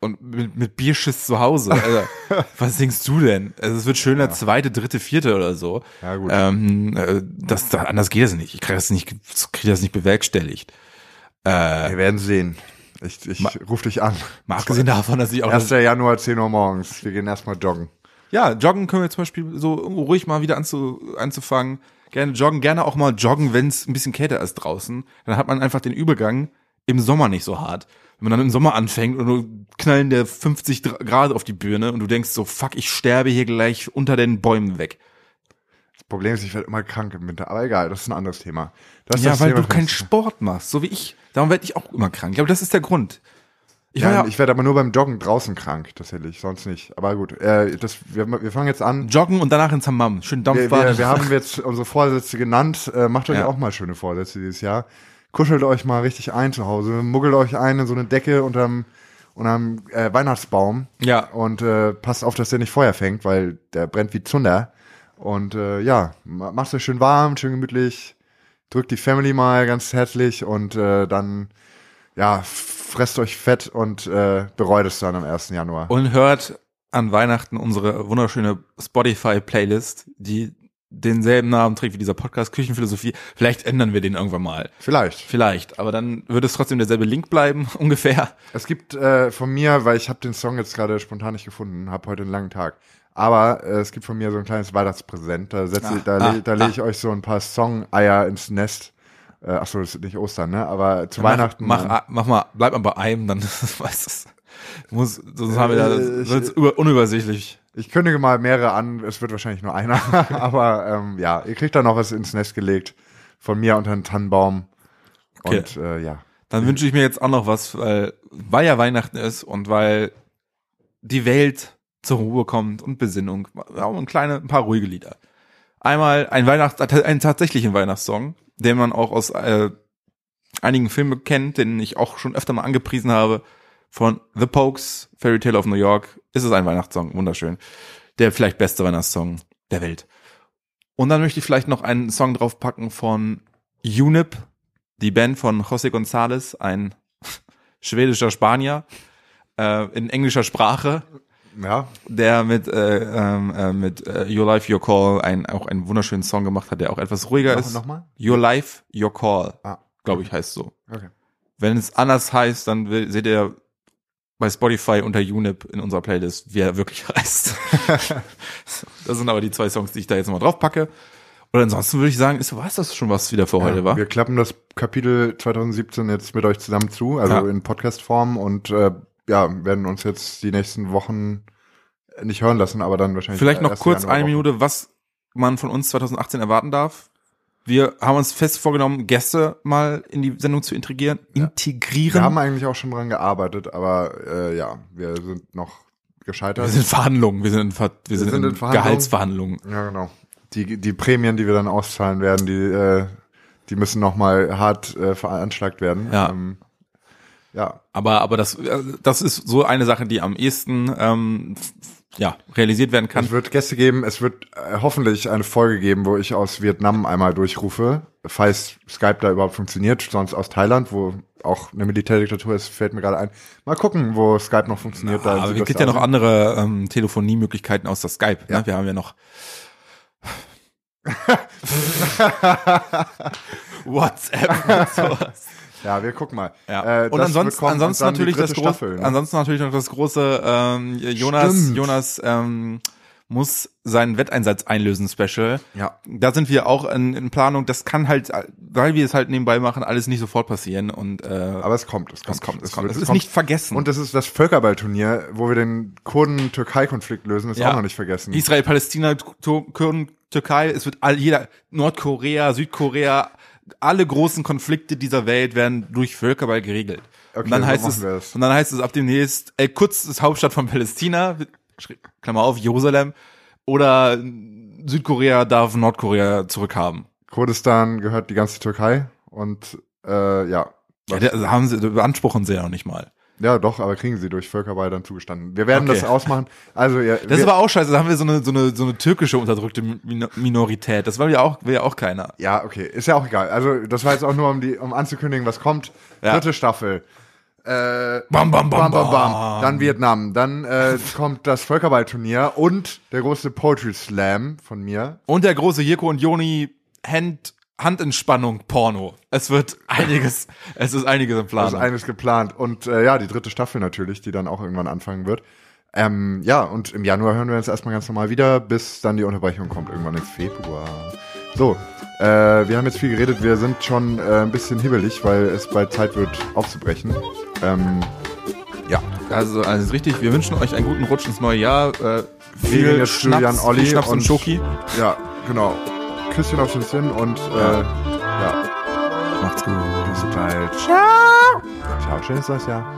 und mit, mit Bierschiss zu Hause. Also, was denkst du denn? Also, es wird schön der zweite, dritte, vierte oder so.
Ja, gut.
Ähm, äh, das, das, anders geht es nicht. Ich kriege das nicht, krieg das nicht bewerkstelligt. Äh,
wir werden sehen. Ich, ich ruf dich an.
mal abgesehen davon, dass ich auch
1. Januar, 10 Uhr morgens. Wir gehen erstmal joggen.
Ja, joggen können wir zum Beispiel so ruhig mal wieder anzu, anzufangen. Gerne joggen, gerne auch mal joggen, wenn es ein bisschen kälter ist draußen. Dann hat man einfach den Übergang im Sommer nicht so hart. Wenn man dann im Sommer anfängt und du knallen der 50 Dr- Grad auf die Birne und du denkst so, fuck, ich sterbe hier gleich unter den Bäumen weg.
Das Problem ist, ich werde immer krank im Winter. Aber egal, das ist ein anderes Thema.
Ja, weil
Thema
du keinen Sport machst, so wie ich. Darum werde ich auch immer krank. Ich glaube, das ist der Grund. Ich
Ja,
ja,
ich werde aber nur beim Joggen draußen krank, tatsächlich, sonst nicht. Aber gut, äh, das, wir, wir fangen jetzt an.
joggen und danach ins Hammam. Schön
Wir,
Dampfbad.
wir, wir haben jetzt unsere Vorsätze genannt. Äh, macht euch
Ja.
auch mal schöne Vorsätze dieses Jahr. Kuschelt euch mal richtig ein zu Hause. Muggelt euch ein in so eine Decke unterm, unterm äh, Weihnachtsbaum.
Ja.
Und äh, passt auf, dass der nicht Feuer fängt, weil der brennt wie Zunder. Und äh, ja, ma- macht's euch schön warm, schön gemütlich. Drückt die Family mal ganz herzlich und äh, dann, ja, fresst euch fett und äh, bereut es dann am 1. Januar.
und hört an Weihnachten unsere wunderschöne Spotify-Playlist, die denselben Namen trägt wie dieser Podcast Küchenphilosophie. Vielleicht ändern wir den irgendwann mal.
Vielleicht.
Vielleicht, aber dann wird es trotzdem derselbe Link bleiben, ungefähr.
Es gibt äh, von mir, weil ich habe den Song jetzt gerade spontan nicht gefunden, habe heute einen langen Tag. Aber äh, es gibt von mir so ein kleines Weihnachtspräsent. Da, setze ich, da,
ah,
le da lege ich euch so ein paar Song-Eier ins Nest. Äh, ach so, das ist nicht Ostern, ne? Aber zu Weihnachten.
Mach, mach, mach mal, bleib mal bei einem, dann weiß es. Muss, sonst haben wir da,
Äh, ich-
wird's über, unübersichtlich.
ich kündige mal mehrere an. Es wird wahrscheinlich nur einer. Aber ähm, ja, ihr kriegt da noch was ins Nest gelegt. Von mir unter den Tannenbaum.
Okay.
Und äh, ja.
Dann wünsche ich mir jetzt auch noch was, weil, weil ja Weihnachten ist und weil die Welt zur Ruhe kommt und Besinnung. Ein kleine, ein paar ruhige Lieder. Einmal ein Weihnachts, einen tatsächlichen Weihnachtssong, den man auch aus äh, einigen Filmen kennt, den ich auch schon öfter mal angepriesen habe. Von The Pokes, Fairy Tale of New York. Ist es ein Weihnachtssong, wunderschön. Der vielleicht beste Weihnachtssong der Welt. Und dann möchte ich vielleicht noch einen Song draufpacken von Unip, die Band von José González, ein schwedischer Spanier, äh, in englischer Sprache,
Ja,
der mit, äh, ähm, äh, mit äh, Your Life, Your Call ein, auch einen wunderschönen Song gemacht hat, der auch etwas ruhiger
noch,
ist.
noch mal?
Your Life, Your Call,
Ah,
glaube ich, heißt so.
okay.
Wenn es anders heißt, dann will, seht ihr bei Spotify unter Unip in unserer Playlist, wie er wirklich heißt. das sind aber die zwei Songs, die ich da jetzt mal drauf packe. Und ansonsten würde ich sagen, ist, war das schon was wieder für heute,
Ja,
war?
Wir klappen das Kapitel 2017 jetzt mit euch zusammen zu, also
Ja.
in Podcast-Form und äh, ja, werden uns jetzt die nächsten Wochen nicht hören lassen, aber dann wahrscheinlich.
Vielleicht noch kurz eine. Minute, was man von uns 2018 erwarten darf. Wir haben uns fest vorgenommen, Gäste mal in die Sendung zu integrieren,
Wir
integrieren.
haben eigentlich auch schon dran gearbeitet, aber äh, ja, wir sind noch gescheitert.
wir sind in Verhandlungen, wir sind in, Ver wir sind
sind
in,
in Verhandlungen.
Gehaltsverhandlungen.
ja, genau. Die, die Prämien, die wir dann auszahlen werden, die, äh, die müssen noch mal hart äh, veranschlagt werden.
Ja.
Ähm, ja,
Aber, aber das, äh, das ist so eine Sache, die am ehesten ähm, ja, realisiert werden kann.
Es wird Gäste geben, es wird äh, hoffentlich eine Folge geben, wo ich aus Vietnam einmal durchrufe, falls Skype da überhaupt funktioniert, sonst aus Thailand, wo auch eine Militärdiktatur ist, fällt mir gerade ein. Mal gucken, wo Skype noch funktioniert. da in
Aber es gibt ja noch andere ähm, Telefoniemöglichkeiten außer Skype.
Ja.
Ne? Wir haben ja noch WhatsApp und sowas.
Ja, wir gucken mal.
Ja.
Äh,
und ansonsten, ansonsten
und
natürlich das große,
ne?
ansonsten natürlich noch das große ähm, Jonas,
Stimmt.
Jonas ähm, muss seinen Wetteinsatz einlösen Special.
Ja.
Da sind wir auch in, in Planung. Das kann halt, weil wir es halt nebenbei machen, alles nicht sofort passieren und äh,
Aber es kommt, es kommt.
es kommt, es kommt.
wird-
Es
es
ist
kommt.
nicht vergessen.
Und das ist das Völkerballturnier, wo wir den Kurden-Türkei-Konflikt lösen, ist
Ja.
auch noch nicht vergessen.
Israel, Palästina, Kurden, Türkei, es wird all jeder Nordkorea, Südkorea, alle großen Konflikte dieser Welt werden durch Völkerball geregelt.
Okay,
und dann heißt es,
es.
und dann heißt es ab demnächst, äh, kurz ist Hauptstadt von Palästina, Klammer auf, Jerusalem, oder Südkorea darf Nordkorea zurückhaben.
Kurdistan gehört die ganze Türkei und äh, ja.
Ja, das haben sie, beanspruchen sie ja noch nicht mal.
Ja, doch, aber kriegen sie durch Völkerball dann zugestanden. Wir werden
Okay.
das ausmachen. Also, ja,
Das ist aber auch scheiße, da haben wir so eine, so eine, so eine türkische unterdrückte Min- Minorität. Das will ja auch, will ja auch keiner.
Ja, okay, ist ja auch egal. Also, das war jetzt auch nur, um die, um anzukündigen, was kommt.
Ja.
Dritte Staffel. Äh,
Bam, bam,
bam,
bam,
bam, bam.
bam.
Dann Vietnam. Dann äh, kommt das Völkerballturnier und der große Poetry Slam von mir.
Und der große Jirko und Joni Hand, Handentspannung Porno. Es wird einiges, es ist einiges im
Da
Plan.
ist eines geplant. Und äh, ja, die dritte Staffel natürlich, die dann auch irgendwann anfangen wird. Ähm, ja, und im Januar hören wir uns erstmal ganz normal wieder, bis dann die Unterbrechung kommt, irgendwann im Februar. So, äh, wir haben jetzt viel geredet, wir sind schon äh, ein bisschen hibbelig, weil es bald Zeit wird aufzubrechen. Ähm, ja,
Also, also ist richtig, wir wünschen euch einen guten Rutsch ins neue Jahr. Äh, viel Schnaps,
Julian, Olli
viel Schnaps und
und-
Schoki.
ja, genau. Küsschen auf den Sinn und äh, ja,
Macht's gut.
bis bald. Ciao. Ciao, schönes neues Jahr.